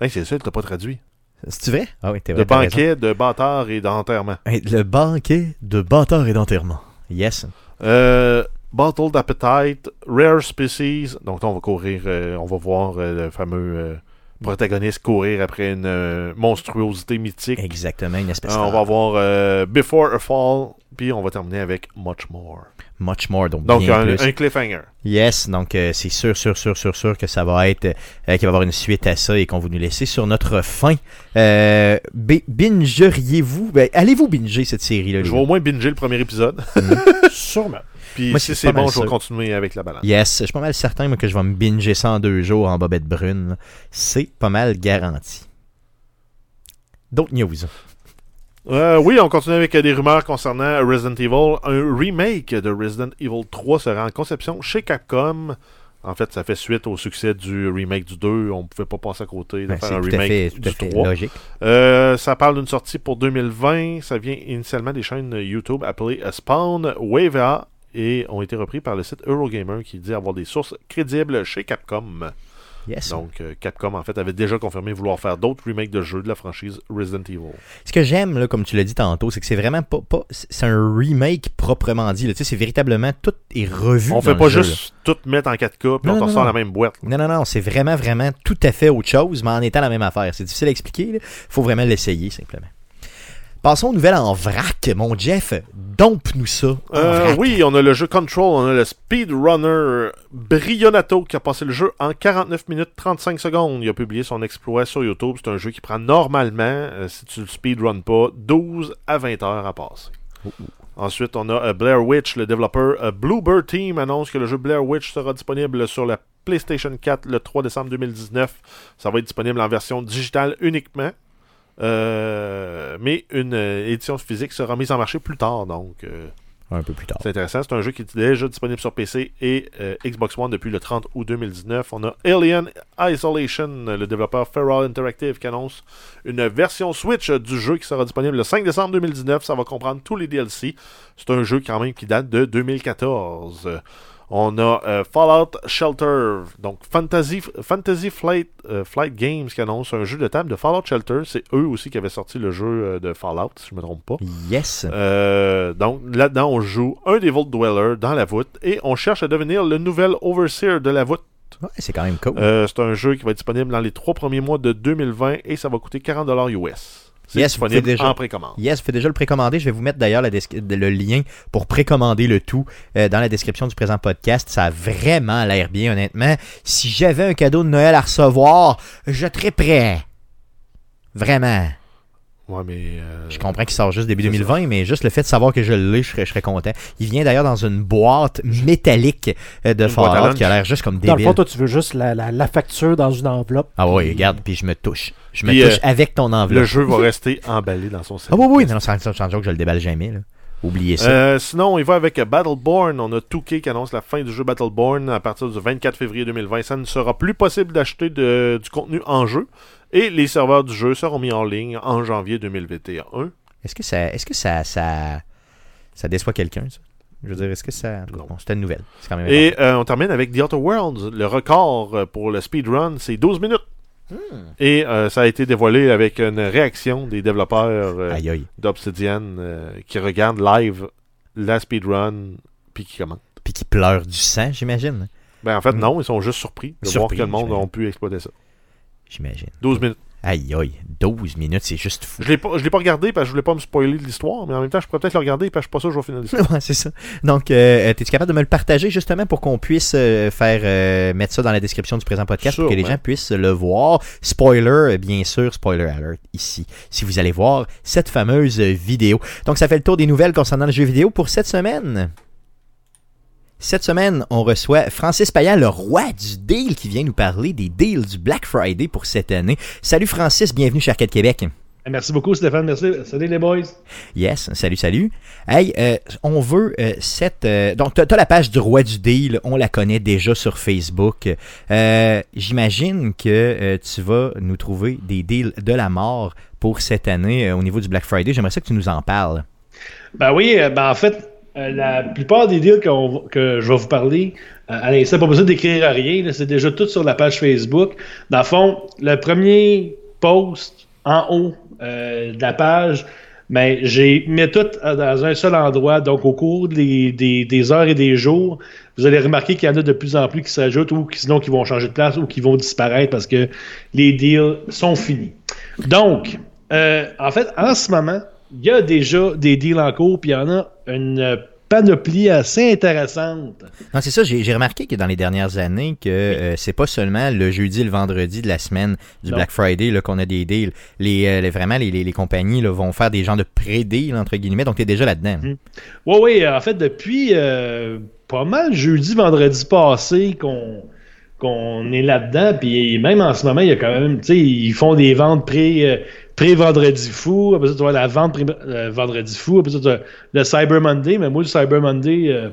Hey, c'est ça, tu pas traduit. C'est-tu vrai? Ah oui, t'es De vrai. raison. banquet, de bâtard et d'enterrement. Hey, Le banquet de bâtard et d'enterrement. Yes. Euh, Bottled Appetite, Rare Species. Donc là, on va courir, euh, on va voir euh, le fameux euh, protagoniste courir après une euh, monstruosité mythique. Exactement, une espèce Euh, on de... va voir euh, Before a Fall, puis on va terminer avec Much More. Much more, donc, Donc bien un, plus. un cliffhanger. Yes, donc euh, c'est sûr, sûr, sûr, sûr, sûr que ça va être, euh, qu'il va y avoir une suite à ça et qu'on va nous laisser sur notre fin. Euh, bi- bingeriez-vous, ben, allez-vous binger cette série-là? Je vais au moins binger le premier épisode. [LAUGHS] Sûrement. Puis Moi, si c'est bon, je vais continuer avec la balance. Yes, je suis pas mal certain moi, que je vais me binger ça en deux jours en bobette brune. C'est pas mal garanti. D'autres news. Euh, oui, on continue avec euh, des rumeurs concernant Resident Evil. Un remake de Resident Evil 3 sera en conception chez Capcom. En fait, ça fait suite au succès du remake du 2. On ne pouvait pas passer à côté de Ben, faire un remake fait, du fait 3. logique. Euh, ça parle d'une sortie pour 2020. Ça vient initialement des chaînes YouTube appelées Spawn, Wavea et ont été repris par le site Eurogamer qui dit avoir des sources crédibles chez Capcom. Yes. Donc, euh, Capcom, en fait, avait déjà confirmé vouloir faire d'autres remakes de jeux de la franchise Resident Evil. Ce que j'aime, là, comme tu l'as dit tantôt, c'est que c'est vraiment pas, pas c'est un remake proprement dit. là. Tu sais, c'est véritablement tout est revu. On dans fait pas jeu, juste tout mettre en 4K puis Non, on te non, ressort non. la même boîte. là. Non, non, non, c'est vraiment, vraiment tout à fait autre chose, mais en étant la même affaire. C'est difficile à expliquer. Il faut vraiment l'essayer, simplement. Passons aux nouvelles en vrac. Mon Jeff, dompe-nous ça. en Euh, vrac. oui, on a le jeu Control, on a le Speedrunner Brionato qui a passé le jeu en 49 minutes 35 secondes. Il a publié son exploit sur YouTube. C'est un jeu qui prend normalement, euh, si tu le speedrun pas, 12 à 20 heures à passer. Ensuite, on a euh, Blair Witch, le développeur Bluebird Team annonce que le jeu Blair Witch sera disponible sur la PlayStation 4 le 3 décembre 2019. Ça va être disponible en version digitale uniquement. Euh, mais une euh, édition physique sera mise en marché plus tard, donc euh, Un peu plus tard. c'est intéressant. C'est un jeu qui est déjà disponible sur PC et euh, Xbox One depuis le 30 août 2019. On a Alien Isolation, le développeur Feral Interactive, qui annonce une version Switch du jeu qui sera disponible le 5 décembre 2019. Ça va comprendre tous les DLC. C'est un jeu quand même qui date de 2014. On a euh, Fallout Shelter, donc Fantasy, Fantasy Flight, euh, Flight Games qui annonce un jeu de table de Fallout Shelter. C'est eux aussi qui avaient sorti le jeu euh, de Fallout, si je ne me trompe pas. Yes. Euh, donc là-dedans, on joue un des Vault Dweller dans la voûte et on cherche à devenir le nouvel Overseer de la voûte. Ouais, c'est quand même cool. C'est un jeu qui va être disponible dans les trois premiers mois de 2020 et ça va coûter 40$ US. Yes, vous déjà- en précommande. Yes, vous faites déjà le précommander. Je vais vous mettre d'ailleurs le lien pour précommander le tout euh, dans la description du présent podcast. Ça a vraiment l'air bien, honnêtement. Si j'avais un cadeau de Noël à recevoir, je serais prêt. Vraiment. Ouais, mais. euh, Je comprends qu'il sort juste début c'est 2020, mais juste le fait de savoir que je l'ai, je serais, je serais content. Il vient d'ailleurs dans une boîte métallique euh, de Fallout qui a l'air juste comme Dans le débile. fond, toi, tu veux juste la, la, la facture dans une enveloppe. Ah oui, regarde, puis je me touche. Je me Puis, touche euh, avec ton Le enveloppe. jeu va rester emballé dans son Ah sac. oui, oui, non, sans, sans, sans joke, je le déballe jamais. Là. Oubliez ça. Euh, sinon, il va avec Battleborn. On a 2K qui annonce la fin du jeu Battleborn à partir du 24 février 2020. Ça ne sera plus possible d'acheter du contenu en jeu. Et les serveurs du jeu seront mis en ligne en janvier 2021. Est-ce que ça, est-ce que ça, ça, ça déçoit quelqu'un, ça? Je veux dire, est-ce que ça. bon, c'était une nouvelle. C'est quand même Et euh, on termine avec The Outer Worlds. Le record euh, pour le speedrun, c'est 12 minutes. Et euh, ça a été dévoilé avec une réaction des développeurs euh, important. Aïe, aïe. d'Obsidian qui regardent live la speedrun puis qui commentent. Puis qui pleure du sang, j'imagine. Ben, en fait, non, ils sont juste surpris de Surpris, voir que le monde a pu exploiter ça. J'imagine. 12 minutes. Aïe, aïe. 12 minutes, c'est juste fou. Je l'ai pas, je l'ai pas regardé parce que je voulais pas me spoiler de l'histoire, mais en même temps, je pourrais peut-être le regarder parce que je suis pas sûr que je vais finir l'histoire. [LAUGHS] Ouais, c'est ça. Donc, euh, es-tu capable de me le partager justement pour qu'on puisse euh, faire euh, mettre ça dans la description du présent podcast pour que les gens puissent le voir? Spoiler, euh, bien sûr, spoiler alert ici. Si vous allez voir cette fameuse euh, vidéo. Donc, ça fait le tour des nouvelles concernant le jeu vidéo pour cette semaine. Cette semaine, on reçoit Francis Payan, le roi du deal, qui vient nous parler des deals du Black Friday pour cette année. Salut Francis, bienvenue chez Arcade Québec. Merci beaucoup, Stéphane. Merci. Salut les boys. Yes, salut, salut. Hey, euh, on veut euh, cette... euh, donc, t'as as la page du roi du deal, on la connaît déjà sur Facebook. Euh, J'imagine que euh, tu vas nous trouver des deals de la mort pour cette année euh, au niveau du Black Friday. J'aimerais ça que tu nous en parles. Ben oui, ben en fait, euh, la plupart des deals que je vais vous parler, euh, à pas besoin d'écrire rien, là, c'est déjà tout sur la page Facebook. Dans le fond, le premier post en haut euh, de la page, ben, j'ai mis tout euh, dans un seul endroit. Donc, au cours des, heures et des jours, vous allez remarquer qu'il y en a de plus en plus qui s'ajoutent ou qui, sinon qui vont changer de place ou qui vont disparaître parce que les deals sont finis. Donc, en fait, en ce moment, il y a déjà des deals en cours, puis il y en a une euh, panoplie assez intéressante. Non, c'est ça, j'ai remarqué que dans les dernières années, que euh, c'est pas seulement le jeudi et le vendredi de la semaine du Non. Black Friday qu'on a des deals. Les, euh, les- vraiment, les, les, les compagnies là, vont faire des genres de pré-deals, entre guillemets, donc t'es déjà là-dedans. Oui, oui, en fait, depuis euh, pas mal jeudi, vendredi passé qu'on qu'on est là-dedans, puis même en ce moment, il y a quand même, tu sais, ils font des ventes pré, euh, pré-vendredi fou, après ça, tu vois la vente pré-vendredi fou, après ça, tu le Cyber Monday, mais moi, le Cyber Monday, euh,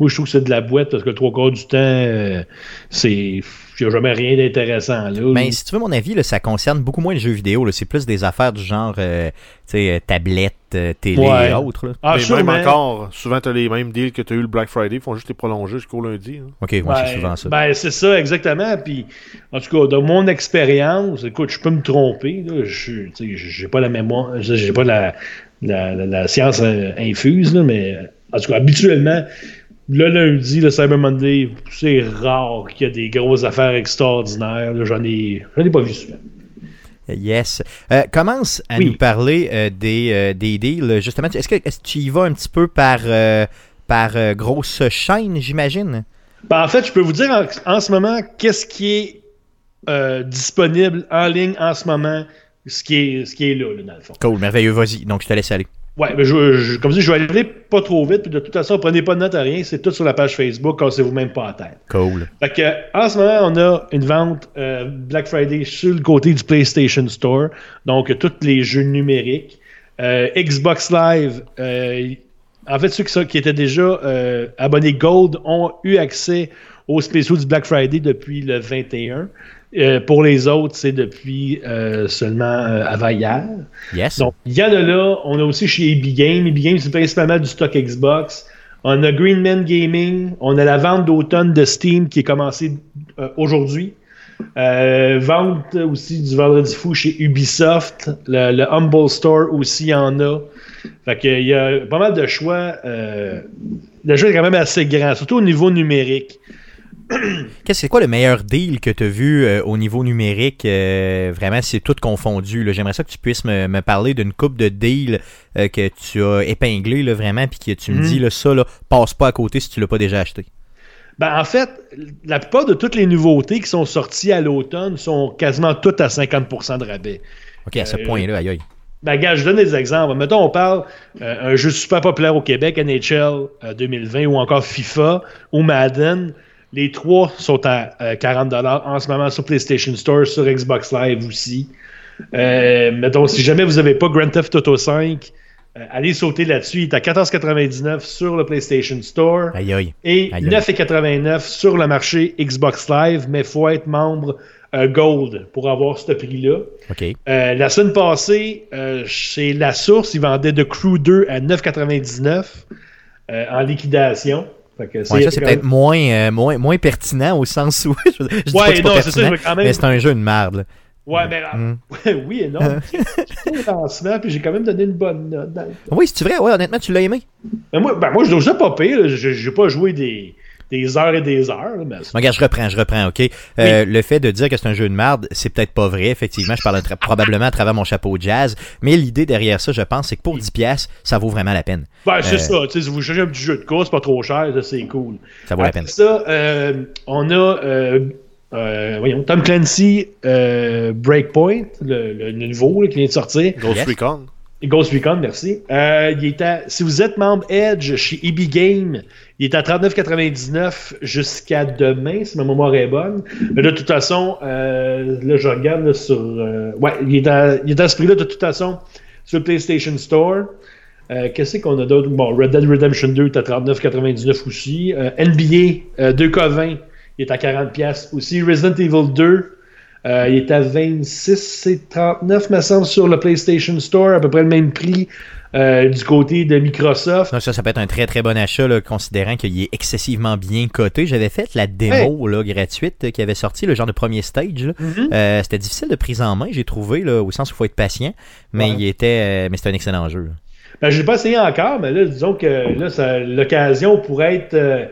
moi, je trouve que c'est de la boîte parce que trois quarts du temps, euh, c'est, il n'y a jamais rien d'intéressant, là. Mais si tu veux mon avis, là, ça concerne beaucoup moins les jeux vidéo. là. C'est plus des affaires du genre euh, tu sais, euh, tablette, euh, télé Ouais. et autres. là. Ah, mais sûrement. même encore, souvent, tu as les mêmes deals que tu as eu le Black Friday, ils font juste les prolonger jusqu'au lundi. hein. Ok, moi Ben, c'est souvent ça. Ben, c'est ça, exactement. Puis, en tout cas, de mon expérience, écoute, je peux me tromper. Je j'ai pas la mémoire, j'ai pas la, la, la- la science euh, infuse, là, mais en tout cas, habituellement, le lundi, le Cyber Monday, c'est rare qu'il y ait des grosses affaires extraordinaires. J'en ai, j'en ai pas vu souvent. Yes. Euh, commence à Oui. nous parler euh, des, euh, des deals. Justement, est-ce que, est-ce que tu y vas un petit peu par, par grosse chaîne, j'imagine? Ben, en fait, je peux vous dire en, en ce moment qu'est-ce qui est disponible en ligne en ce moment, ce qui est, ce qui est là, là, dans le fond. Cool, merveilleux, vas-y. Donc je te laisse aller. Ouais, mais je, je- comme je dis, je vais aller pas trop vite, puis de toute façon, prenez pas de note à rien, c'est tout sur la page Facebook, cassez-vous même pas la tête. Cool. Fait que, en ce moment, on a une vente euh, Black Friday sur le côté du PlayStation Store, donc tous les jeux numériques. Euh, Xbox Live, euh, en fait, ceux qui, qui étaient déjà abonnés Gold ont eu accès aux spéciaux du Black Friday depuis le 21. Euh, pour les autres, c'est depuis euh, seulement euh, avant hier. Yes. Donc, il y en a là. On a aussi chez EB Games. EB Games, c'est principalement du stock Xbox. On a Greenman Gaming. On a la vente d'automne de Steam qui est commencée aujourd'hui. Vente aussi du Vendredi Fou chez Ubisoft. Le, le Humble Store aussi, en a. Fait que, il y a pas mal de choix. Le jeu est quand même assez grand, surtout au niveau numérique. [CLEARS THROAT] Qu'est-ce c'est quoi le meilleur deal que tu as vu euh, au niveau numérique? Euh, Vraiment, c'est tout confondu. là. J'aimerais ça que tu puisses me, me parler d'une coupe de deals euh, que tu as épinglé là, vraiment, puis que tu me dis là, ça, là, passe pas à côté si tu l'as pas déjà acheté. Ben, en fait, la plupart de toutes les nouveautés qui sont sorties à l'automne sont quasiment toutes à 50% de rabais. Ok, à ce point-là, aïe aïe. Ben, gars, je donne des exemples. Mettons, on parle euh, un jeu super populaire au Québec, NHL euh, 2020, ou encore FIFA, ou Madden. Les trois sont à euh, 40$ en ce moment sur PlayStation Store, sur Xbox Live aussi. Euh, mettons, si jamais vous n'avez pas Grand Theft Auto 5, euh, allez sauter là-dessus. Il est à 14,99$ sur le PlayStation Store Aïe aïe. et Aïe, aïe. 9,89$ sur le marché Xbox Live, mais il faut être membre euh, Gold pour avoir ce prix-là. Euh, la semaine passée, euh, chez La Source, ils vendaient The Crew 2 à 9,99 euh, en liquidation. Que Ouais, ça, c'est peut-être même- moins, euh, moins, moins pertinent au sens où. [LAUGHS] je, je dis pas Ouais, que c'est pas non, c'est ça, pertinent, même- mais c'est un jeu de merde. Ouais, mais Mm. [LAUGHS] oui et non. [LAUGHS] J'ai lancement, puis j'ai quand même donné une bonne note. Oui, c'est vrai, ouais, honnêtement, tu l'as aimé. Mais moi, ben moi, je dois pas pire. j'ai pas joué des, des heures et des heures. mais Bon, Regarde, je reprends, je reprends, OK? Euh, Le fait de dire que c'est un jeu de merde, c'est peut-être pas vrai, effectivement. Je parle [LAUGHS] probablement à travers mon chapeau de jazz. Mais l'idée derrière ça, je pense, c'est que pour 10$, piastres, ça vaut vraiment la peine. Ben, c'est Euh, ça. Tu sais, si vous cherchez un petit jeu de course, pas trop cher, ça, c'est cool. Ça vaut la peine. ça, euh, on a euh, euh, voyons, Tom Clancy euh, Breakpoint, le, le- le nouveau là, qui vient de sortir. Ghost Yes. Recon. Ghost Recon, merci. Euh, il est à- si vous êtes membre Edge chez EB Game, il est à 39,99 jusqu'à demain, si ma mémoire est bonne. Mais de toute façon, euh, là, je regarde sur. euh, ouais, il est, à, il est à ce prix-là de toute façon sur le PlayStation Store. Euh, Qu'est-ce qu'on a d'autre? Bon, Red Dead Redemption 2 est à 39,99 aussi. NBA euh, 2K20, il est à 40$ aussi. Resident Evil 2, euh, il est à 26 et 39, me semble, sur le PlayStation Store, à peu près le même prix euh, du côté de Microsoft. Non, ça, ça peut être un très très bon achat, là, considérant qu'il est excessivement bien coté. J'avais fait la démo là, gratuite euh, qui avait sorti, le genre de premier stage. Mhm. Euh, C'était difficile de prise en main, j'ai trouvé, là, au sens où il faut être patient. Mais Ouais. il était, euh, mais c'est un excellent jeu. Ben, je l'ai pas essayé encore, mais là, disons que là, l'occasion pourrait être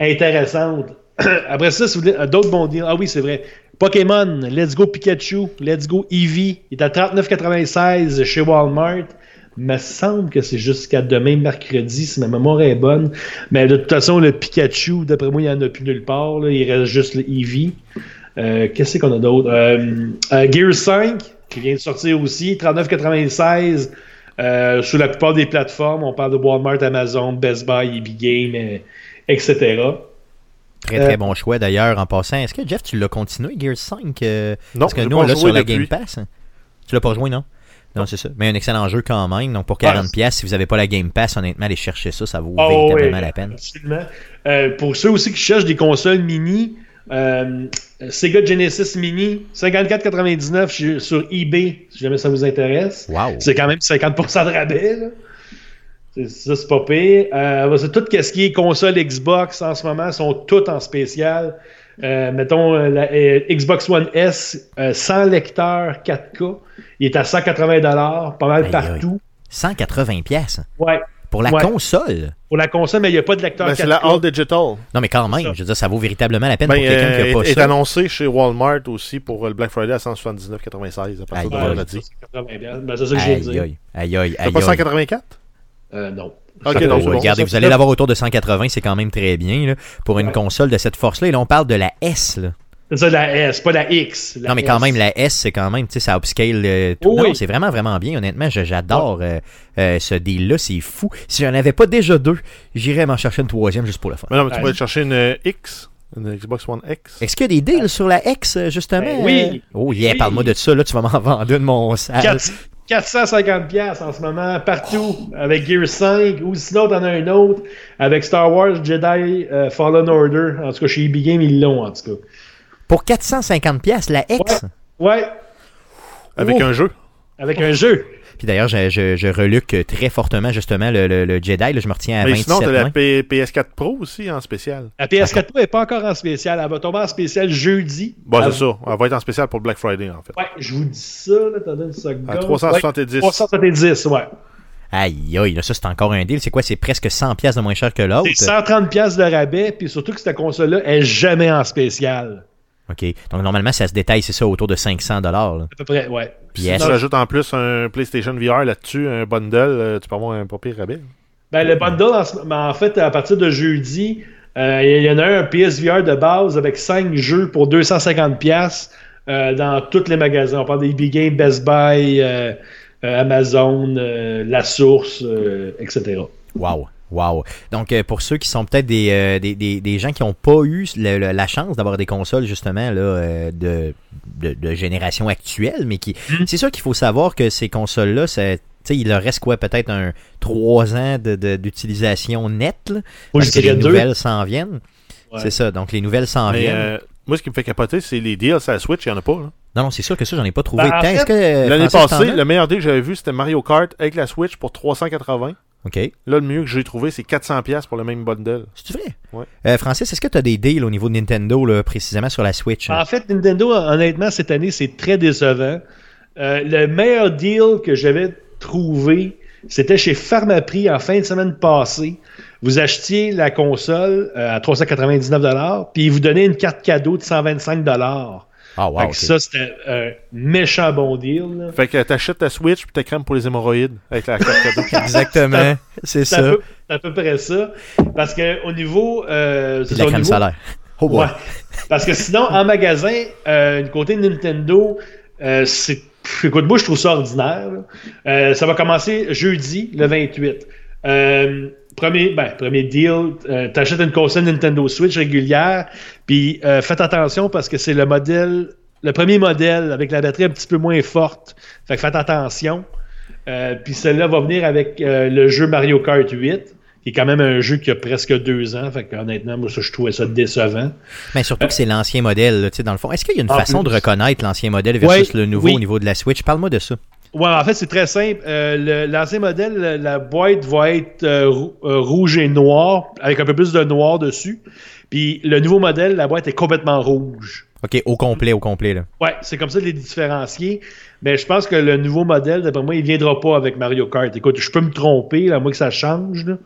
intéressante. [COUGHS] Après ça, si vous voulez, d'autres bons deals. Ah oui, c'est vrai. Pokémon, Let's Go Pikachu, Let's Go Eevee, il est à 39,96 chez Walmart. Il me semble que c'est jusqu'à demain, mercredi, si ma mémoire est bonne. Mais de toute façon, le Pikachu, d'après moi, il n'y en a plus nulle part. là. Il reste juste le Eevee. Euh, Qu'est-ce qu'on a d'autre? Euh, euh, Gears 5, qui vient de sortir aussi, 39,96 euh, sur la plupart des plateformes. On parle de Walmart, Amazon, Best Buy, EB Game, etc. Très Euh, très bon choix d'ailleurs en passant. Est-ce que Jeff, tu l'as continué, Gears 5 euh, Non, Parce que nous, pas on l'a joué sur la depuis. Game Pass. hein? Tu l'as pas joué, non? Non, c'est ça. Mais un excellent jeu quand même. Donc pour 40$, Ouais. pièces, si vous n'avez pas la Game Pass, honnêtement, allez chercher ça, ça vaut Ah véritablement oui, la peine. Absolument. Euh, pour ceux aussi qui cherchent des consoles mini, euh, Sega Genesis Mini, 54,99 sur- eBay, si jamais ça vous intéresse. Wow. C'est quand même 50% de rabais. Là. Ça, c'est pas pire. Euh, c'est tout ce qui est console Xbox en ce moment sont toutes en spécial. Euh, mettons euh, la euh, Xbox One S euh, sans lecteur 4K, il est à 180 pas mal partout. 180$. pièces Ouais, Pour la Ouais. console. pour la console, mais il n'y a pas de lecteur Ben, 4K. c'est la All Digital. Non, mais quand même, Ça. je veux dire, ça vaut véritablement la peine Ben, pour quelqu'un euh, qui n'a pas est, est ça. annoncé chez Walmart aussi pour le Black Friday à 179,96 à partir de Aïe, aïe. vendredi. ça, c'est 80 Ben, c'est ça que j'ai Aïe, dit. aïe, aïe, aïe, pas aïe. 184 Euh, non. Donc bon. regardez, vous allez l'avoir autour de 180, c'est quand même très bien là, pour une Ouais. console de cette force-là. Et là, on parle de la S. Là. C'est ça, la S, pas la X. la non, mais quand S. même, la S, c'est quand même, tu sais, ça upscale euh, tout. Oh, non, oui. c'est vraiment, vraiment bien. Honnêtement, je- j'adore euh, euh, ce deal-là. C'est fou. Si j'en avais pas déjà deux, j'irais m'en chercher une troisième juste pour le fun. Mais non, mais tu pourrais chercher une euh, X, une Xbox One X. Est-ce qu'il y a des deals sur la X, justement? Ben oui. Oh, yeah, Oui. parle-moi de ça. Là, tu vas m'en [LAUGHS] vendre une, mon sale. 4- 450 pièces en ce moment partout avec Gear 5 ou sinon t'en as un autre avec Star Wars Jedi euh, Fallen Order en tout cas chez EB Game ils l'ont en tout cas Pour 450$, piastres, la X? ouais Avec Oh. un jeu? Avec un jeu Puis d'ailleurs, je, je, je reluque très fortement, justement, le, le, le Jedi. Là, je me retiens à Mais 27 sinon, t'as la mains. P- PS4 Pro aussi en spécial. la PS4 Pro est pas encore en spécial elle va tomber en spécial jeudi Bon, c'est ça. Elle va être en spécial pour Black Friday, en fait. ouais je vous dis ça là t'as donné une seconde À 370. Ouais, 370 ouais Aïe, aïe, là, ça, c'est encore un deal. C'est quoi? C'est presque 100$ piastres de moins cher que l'autre? C'est 130 pièces de rabais, puis surtout que cette console-là est jamais en spécial. OK? Donc, normalement, ça se détaille, c'est ça, autour de 500$. Là. À peu près, ouais. Puis Si tu rajoutes en plus un PlayStation VR là-dessus, un bundle, euh, tu peux avoir un pas pire rabais. Ben, le bundle, en, fait, à partir de jeudi, euh, il y en a un, un PSVR de base avec 5 jeux pour 250$ piastres, euh, dans tous les magasins. On parle des Big Game, Best Buy, euh, euh, Amazon, euh, La Source, euh, etc. Wow. Wow. Donc, euh, pour ceux qui sont peut-être des, euh, des, des, des gens qui n'ont pas eu le- le- la chance d'avoir des consoles, justement, là, euh, de, de, de génération actuelle, mais qui. Mhm. C'est sûr qu'il faut savoir que ces consoles-là, c'est. tu sais, il leur reste quoi, peut-être un 3 ans de- de- d'utilisation nette, là, Moi, je que les deux. nouvelles s'en viennent. Ouais. C'est ça, donc les nouvelles s'en viennent. moi, ce qui me fait capoter, c'est les deals sur la Switch, il n'y en a pas. là. Non, non, c'est sûr que ça, j'en ai pas trouvé. Ben, euh, L'année passée, le meilleur deal que j'avais vu, c'était Mario Kart avec la Switch pour 380. OK. Là, le mieux que j'ai trouvé, c'est 400$ piastres pour le même bundle. C'est vrai? Ouais. Euh, Francis, est-ce que tu as des deals au niveau de Nintendo, là, précisément sur la Switch? En fait, Nintendo, honnêtement, cette année, c'est très décevant. Euh, le meilleur deal que j'avais trouvé, c'était chez Pharmaprix en fin de semaine passée. Vous achetiez la console euh, à 399 puis ils vous donnaient une carte cadeau de 125 Ah, wow. Fait que. Ça, c'était un méchant bon deal. là. Fait que t'achètes ta Switch puis ta crème pour les hémorroïdes avec la carte cadeau. [LAUGHS] Exactement. C'est ça. à, peu- c'est à peu près ça. Parce que au niveau. Euh, c'est la crème niveau- solaire. Oh, boy. Ouais. Parce que sinon, en magasin, euh, du côté de Nintendo, euh, c'est. Écoute, moi, je trouve ça ordinaire. Euh, ça va commencer jeudi, le 28. Euh, premier, ben, premier deal, euh, t'achètes une console Nintendo Switch régulière, puis euh, faites attention parce que c'est le modèle, le premier modèle avec la batterie un petit peu moins forte. Fait que faites attention. Euh, puis celle-là va venir avec le jeu Mario Kart 8, qui est quand même un jeu qui a presque deux ans. Fait que honnêtement, moi, ça, je trouvais ça décevant. Mais surtout que c'est l'ancien modèle, tu sais, dans le fond. Est-ce qu'il y a une En façon plus. de reconnaître l'ancien modèle versus le nouveau oui. au niveau de la Switch? Parle-moi de ça. Ouais, en fait, c'est très simple. Euh, L'ancien modèle, le- la boîte va être euh, euh, rouge et noir, avec un peu plus de noir dessus. Puis le nouveau modèle, la boîte est complètement rouge. OK, au complet, au complet, là. Ouais, c'est comme ça de les différencier. Mais je pense que le nouveau modèle, d'après moi, il viendra pas avec Mario Kart. Écoute, je peux me tromper, là, à moins que ça change. là.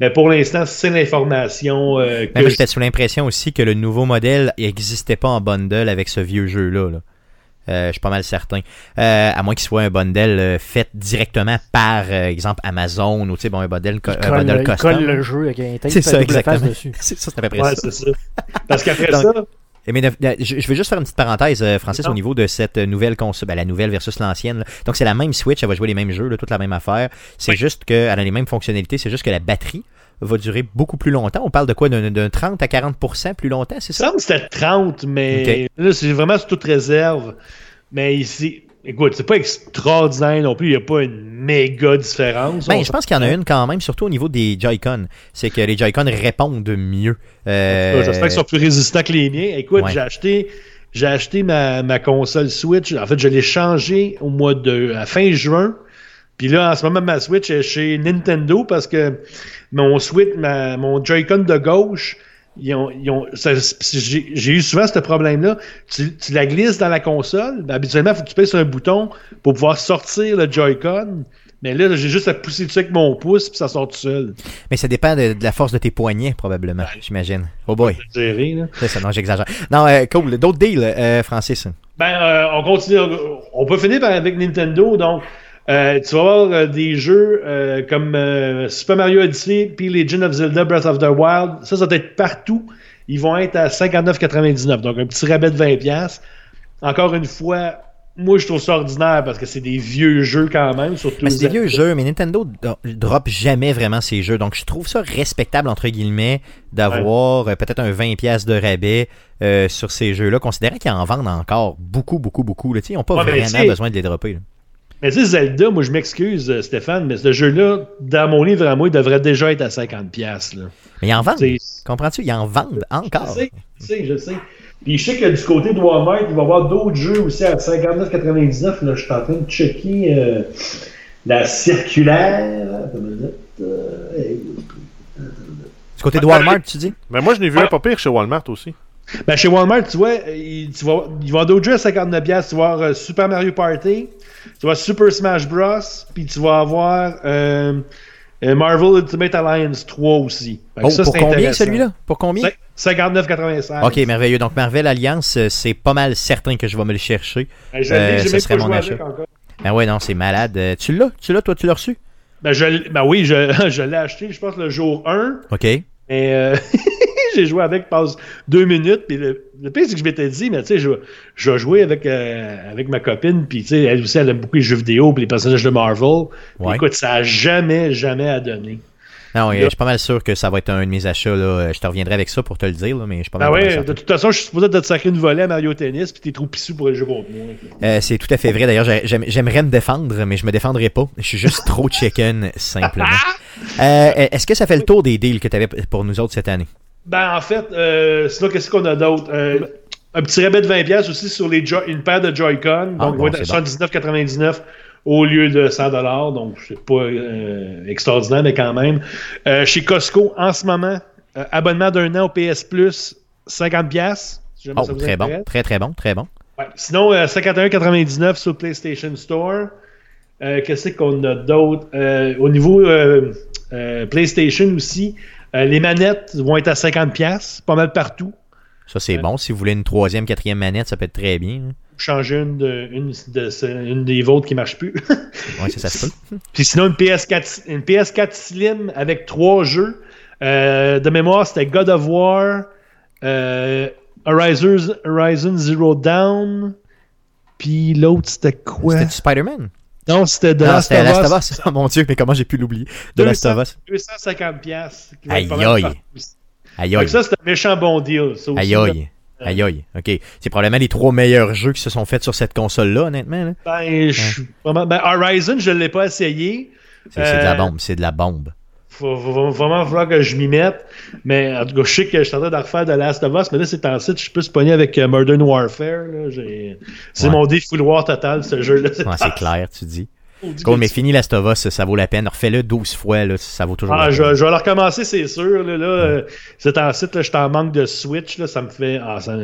Mais pour l'instant, c'est l'information euh, que j'étais sous l'impression aussi que le nouveau modèle n'existait pas en bundle avec ce vieux jeu-là. là. Je suis pas mal certain. Euh, à moins qu'il soit un bundle euh, fait directement par, euh, exemple, Amazon ou tu sais, bon, un bundle, co- un colle, bundle il custom. colle le jeu avec un C'est ça, exactement. dessus. [LAUGHS] C'est ça, c'est à peu près Ouais, ça. c'est ça. Parce qu'après Donc, ça, Eh, mais de- je, veux juste faire une petite parenthèse, euh, Francis, Non. au niveau de cette nouvelle console, ben, la nouvelle versus l'ancienne. là. Donc, c'est la même Switch, elle va jouer les mêmes jeux, là, toute la même affaire. C'est Oui. juste qu'elle a les mêmes fonctionnalités, c'est juste que la batterie va durer beaucoup plus longtemps. On parle de quoi? D'un d'un 30 à 40% plus longtemps, c'est Ça? Ça c'était 30, mais là, c'est vraiment sur toute réserve. Mais ici, écoute, c'est pas extraordinaire non plus. Il n'y a pas une méga différence. Ben, je pense qu'il y en a une quand même, surtout au niveau des Joy-Con. C'est que les Joy-Con répondent mieux. Euh, J'espère qu'ils sont plus résistants que les miens. Écoute, Ouais. j'ai acheté, j'ai acheté ma, ma console Switch. En fait, je l'ai changée au mois de à fin juin. Puis là, en ce moment, ma Switch est chez Nintendo parce que mon Switch, ma- mon Joy-Con de gauche, ils ont, ils ont- j'ai eu souvent ce problème-là. Tu, tu la glisses dans la console. Ben, habituellement, il faut que tu pèses sur un bouton pour pouvoir sortir le Joy-Con. Mais là, j'ai juste à pousser dessus avec mon pouce, puis ça sort tout seul. Mais ça dépend de, de la force de tes poignets, probablement, j'imagine. Oh boy. C'est ça, non, j'exagère. Non, euh, cool. D'autres deals, euh, Francis? Ben, euh, on continue. On peut finir par- avec Nintendo. Donc, euh, tu vas avoir euh, des jeux euh, comme euh, Super Mario Odyssey puis Legend of Zelda Breath of the Wild. Ça, ça va être partout. Ils vont être à 59,99. Donc, un petit rabais de 20$. Encore une fois, moi, je trouve ça ordinaire parce que c'est des vieux jeux quand même. Surtout Ben, c'est des vieux jeux, mais Nintendo do- drop jamais vraiment ces jeux. Donc, je trouve ça respectable, entre guillemets, d'avoir peut-être un 20$ de rabais euh, sur ces jeux-là, considérant qu'ils en vendent encore beaucoup, beaucoup, beaucoup. là. Ils n'ont pas Ouais, vraiment besoin de les dropper. là. Mais tu sais, Zelda, moi, je m'excuse, euh, Stéphane, mais ce jeu-là, dans mon livre à moi, il devrait déjà être à 50$. Là. Mais ils en vendent. Comprends-tu? Ils en vendent encore. Je sais, je sais, je sais. Puis je sais que du côté de Walmart, il va y avoir d'autres jeux aussi à 59,99. Là, je suis en train de checker euh, la circulaire. Euh, Du côté de Walmart, tu dis? Mais moi, je n'ai vu Ouais. un pas pire chez Walmart aussi. Ben, chez Walmart, tu vois, ils, tu vas, ils vendent d'autres jeux à 59 pièces. Tu vas avoir euh, Super Mario Party, tu vas Super Smash Bros, puis tu vas avoir euh, euh, Marvel Ultimate Alliance 3 aussi. Oh, ça, pour combien celui-là? Pour combien? 59,96. Ok, merveilleux. Donc, Marvel Alliance, c'est pas mal certain que je vais me le chercher. Ben, je Euh, ce serait mon achat. Ah ouais, non, c'est malade. Tu l'as? Tu l'as, toi, tu l'as reçu? Ben, je, ben oui, je, [LAUGHS] je l'ai acheté, je pense, le jour 1. Ok. Mais euh, [LAUGHS] [LAUGHS] j'ai joué avec, passe deux minutes. Puis le, le pire, c'est que je m'étais dit, mais tu sais, je, je vais jouer avec, euh, avec ma copine. Puis tu sais, elle aussi, elle aime beaucoup les jeux vidéo puis les personnages de Marvel. Puis Ouais. écoute, ça a jamais, jamais à donner. Non, je suis pas mal sûr que ça va être un de mes achats. Là. Je te reviendrai avec ça pour te le dire, là, mais je suis pas mal certain. de toute façon, je suis supposé te sacrer une volée à Mario Tennis. Puis t'es trop pissou pour le jeu contre moi. Euh, c'est tout à fait vrai. D'ailleurs, j'ai- j'aime- j'aimerais me défendre, mais je me défendrai pas. Je suis juste trop chicken, simplement. [LAUGHS] Euh, Est-ce que ça fait le tour des deals que tu avais pour nous autres cette année? Ben, en fait, euh, sinon, qu'est-ce qu'on a d'autre? Euh, un petit rabais de 20$ aussi sur les Jo- une paire de Joy-Con. Ah, donc, bon, il va être c'est à 79,99$ au lieu de 100$. Donc, c'est pas euh, extraordinaire, mais quand même. Euh, chez Costco, en ce moment, euh, abonnement d'un an au PS Plus, 50$. Si jamais Oh, ça vous très bon. Très, très bon. Très bon. Ouais. Sinon, euh, 51,99$ sur le PlayStation Store. Euh, Qu'est-ce qu'on a d'autre? Euh, au niveau euh, euh, PlayStation aussi, euh, les manettes vont être à 50$, pas mal partout. Ça, c'est bon. Si vous voulez une troisième, quatrième manette, ça peut être très bien. hein. changer une, de, une, de, ce- une des vôtres qui marche plus. [LAUGHS] Ouais, ça, ça se peut. [LAUGHS] Puis sinon, une PS4, une PS4 Slim avec trois jeux. Euh, de mémoire, c'était God of War, euh, Horizon, Horizon Zero Dawn, puis l'autre, c'était quoi? C'était Spider-Man? Non, c'était The Non, Last c'était of Last Us. of Us. Oh [LAUGHS] mon dieu, mais comment j'ai pu l'oublier? De Last of Us? 250 piastres. qui va Aïe, aïe. Aïe, aïe. ça, c'est un méchant bon deal. Aïe, aïe. Aïe, aïe. OK. C'est probablement les trois meilleurs jeux qui se sont faits sur cette console-là, honnêtement. là. Ben, je ben, Horizon, je ne l'ai pas essayé. C'est c'est de la Euh, bombe. C'est de la bombe. Faut, faut- vraiment falloir que je m'y mette. Mais en tout cas, je sais que je suis en train de refaire de Last of Us, mais là, c'est en site, je suis plus pogné avec euh, Modern Warfare. C'est Ouais. mon défouloir total, ce jeu-là. Ouais, c'est clair, tu dis. Cool, mais que- fini Last of Us, ça vaut la peine. Refais-le 12 fois, là, ça vaut toujours Ah, la je, peine. je vais le recommencer, c'est sûr. Là, là, euh, c'est en site, là, je suis en manque de Switch. Là, ça me fait. Ah, ça...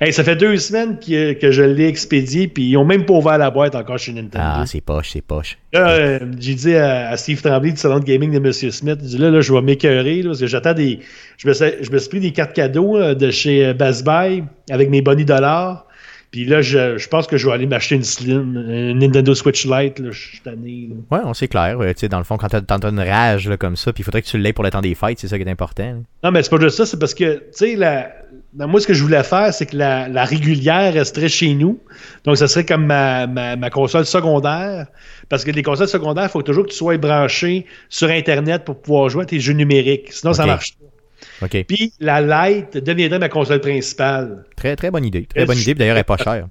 Hey, ça fait deux semaines que, que je l'ai expédié, puis ils ont même pas ouvert la boîte encore chez Nintendo. Ah, c'est poche, c'est poche. Là, euh, j'ai dit à, à Steve Tremblay du salon de gaming de Monsieur Smith, j'ai dit là, là, je vais m'écœurer, parce que j'attends des. Je me, suis, je me suis pris des cartes cadeaux euh, de chez euh, Best Buy avec mes bonnies dollars. Puis là, je, je pense que je vais aller m'acheter une Slim, une Nintendo Switch Lite, là, je suis tanné. là. Ouais, on c'est clair. euh, tu sais, dans le fond, quand t'as t'as une rage là, comme ça, puis il faudrait que tu l'aies pour le temps des fêtes, c'est ça qui est important. là. Non, mais c'est pas juste ça, c'est parce que, tu sais, la, moi, ce que je voulais faire, c'est que la, la régulière resterait chez nous. Donc, ça serait comme ma, ma, ma console secondaire. Parce que les consoles secondaires, il faut toujours que tu sois branché sur Internet pour pouvoir jouer à tes jeux numériques. Sinon, ça Ok. marche pas. Puis, la Lite deviendrait ma console principale. Très, très bonne idée. Très bonne idée, d'ailleurs, elle est pas chère.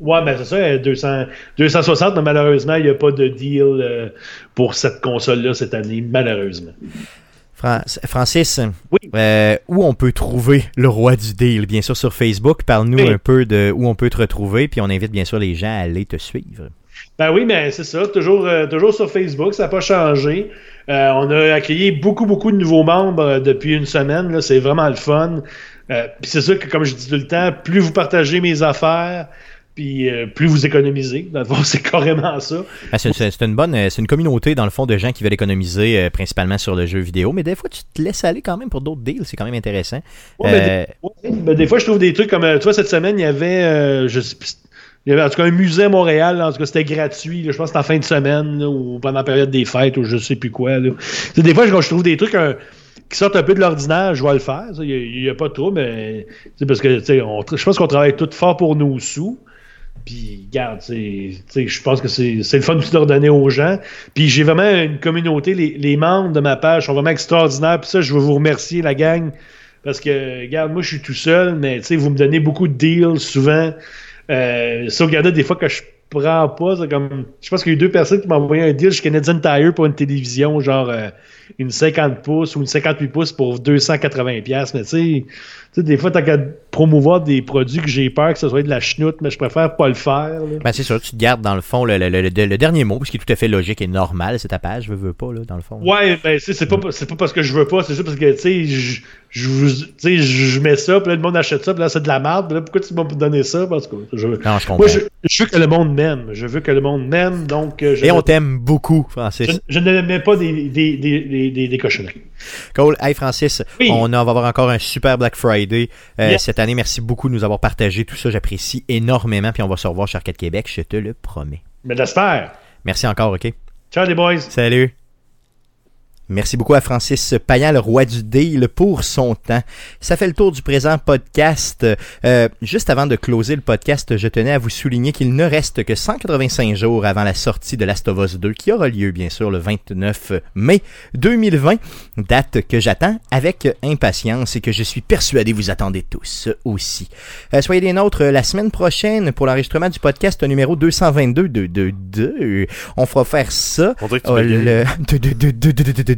Ouais, ben c'est ça, elle est 200, 260, mais malheureusement, il n'y a pas de deal euh, pour cette console-là cette année, malheureusement. Fran- Francis, Oui. euh, où on peut trouver le roi du deal? Bien sûr, sur Facebook. Parle-nous Oui. un peu de où on peut te retrouver, puis on invite bien sûr les gens à aller te suivre. Ben oui, mais c'est ça, toujours, euh, toujours sur Facebook, ça n'a pas changé. Euh, on a accueilli beaucoup, beaucoup de nouveaux membres euh, depuis une semaine, c'est vraiment le fun. Euh, puis c'est sûr que, comme je dis tout le temps, plus vous partagez mes affaires, puis euh, plus vous économisez. Dans le fond, [LAUGHS] c'est carrément ça. Ah, c'est, une bonne, c'est une communauté dans le fond de gens qui veulent économiser euh, principalement sur le jeu vidéo, mais des fois tu te laisses aller quand même pour d'autres deals, c'est quand même intéressant. Ouais, mais des, ouais, des fois, je trouve des trucs comme, tu vois, cette semaine, il y avait, je sais plus, il y avait en tout cas un musée à Montréal, en tout cas, c'était gratuit, je pense que en fin de semaine, ou pendant la période des fêtes, ou je sais plus quoi. Des fois, quand je trouve des trucs euh, qui sortent un peu de l'ordinaire, je vais le faire, il n'y a, pas trop, mais parce que je pense qu'on travaille tout fort pour nos sous. Puis, regarde, je pense que c'est le fun aussi de redonner aux gens. Puis, j'ai vraiment une communauté. Les, membres de ma page sont vraiment extraordinaires. Puis ça, je veux vous remercier, la gang. Parce que, regarde, moi, je suis tout seul, mais vous me donnez beaucoup de deals souvent. Euh, regardez, des fois que je comprends pas. C'est comme, je pense qu'il y a eu deux personnes qui m'ont envoyé un deal chez Canadian Tire pour une télévision, genre euh, une 50 pouces ou une 58 pouces pour 280$. pièces Mais tu sais, des fois, t'as qu'à promouvoir des produits que j'ai peur que ce soit de la chenoute, mais je préfère pas le faire. Ben, c'est sûr, tu te gardes dans le fond le, le- le- dernier mot, ce qui est tout à fait logique et normal, c'est ta page, je veux, veux pas, là, dans le fond. Ouais, ben, c'est pas, c'est pas parce que je veux pas, c'est juste parce que, tu sais, je, mets ça, puis là, le monde achète ça, puis là, c'est de la merde, puis là, pourquoi tu m'as donné ça? Parce que je, Non, je comprends. moi, je, je veux que le monde m'aime. Je veux que le monde m'aime, donc, euh, je, Et on t'aime beaucoup, Francis. je, je ne mets pas des, des, des, des, des, des cochonneries. Cool. Hey Francis, Oui. on, a- on va avoir encore un super Black Friday euh, Yes. cette année. Merci beaucoup de nous avoir partagé tout ça. J'apprécie énormément. Puis on va se revoir chez Arcade Québec, je te le promets. Mais j'espère. Merci encore, OK? Ciao, les boys. Salut. Merci beaucoup à Francis Payan, le roi du deal, pour son temps. Ça fait le tour du présent podcast. Euh, juste avant de closer le podcast, je tenais à vous souligner qu'il ne reste que 185 jours avant la sortie de Last of Us 2, qui aura lieu bien sûr le 29 mai 2020, date que j'attends avec impatience et que je suis persuadé vous attendez tous aussi. Euh, soyez des nôtres la semaine prochaine pour l'enregistrement du podcast numéro 222 de, de, de. On fera faire ça. On dirait que tu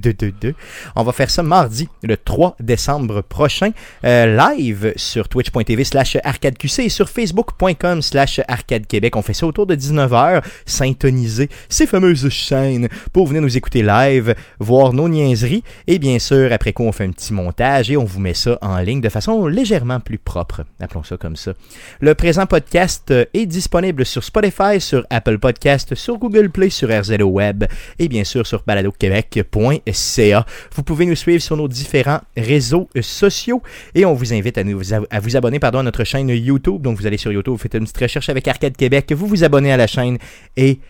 on va faire ça mardi, le 3 décembre prochain, euh, live sur twitch.tv slash arcadeqc et sur facebook.com slash arcadequebec. On fait ça autour de 19h, syntoniser ces fameuses chaînes pour venir nous écouter live, voir nos niaiseries. Et bien sûr, après coup, on fait un petit montage et on vous met ça en ligne de façon légèrement plus propre. Appelons ça comme ça. Le présent podcast euh, est disponible sur Spotify, sur Apple Podcast, sur Google Play, sur RZO Web et bien sûr sur baladoquebec.com baladoquebec.ca. Vous pouvez nous suivre sur nos différents réseaux sociaux et on vous invite à, nous, à vous abonner pardon, à notre chaîne YouTube. Donc vous allez sur YouTube, vous faites une petite recherche avec Arcade Québec, vous vous abonnez à la chaîne et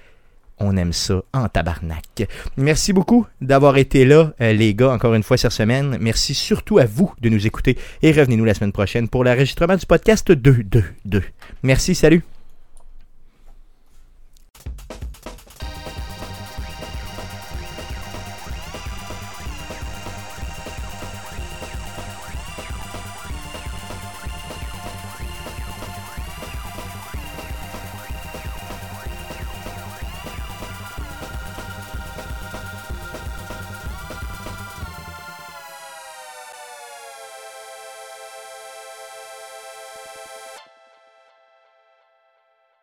on aime ça en tabarnak. Merci beaucoup d'avoir été là, euh, les gars, encore une fois cette semaine. Merci surtout à vous de nous écouter et revenez-nous la semaine prochaine pour l'enregistrement du podcast 222. Merci, salut!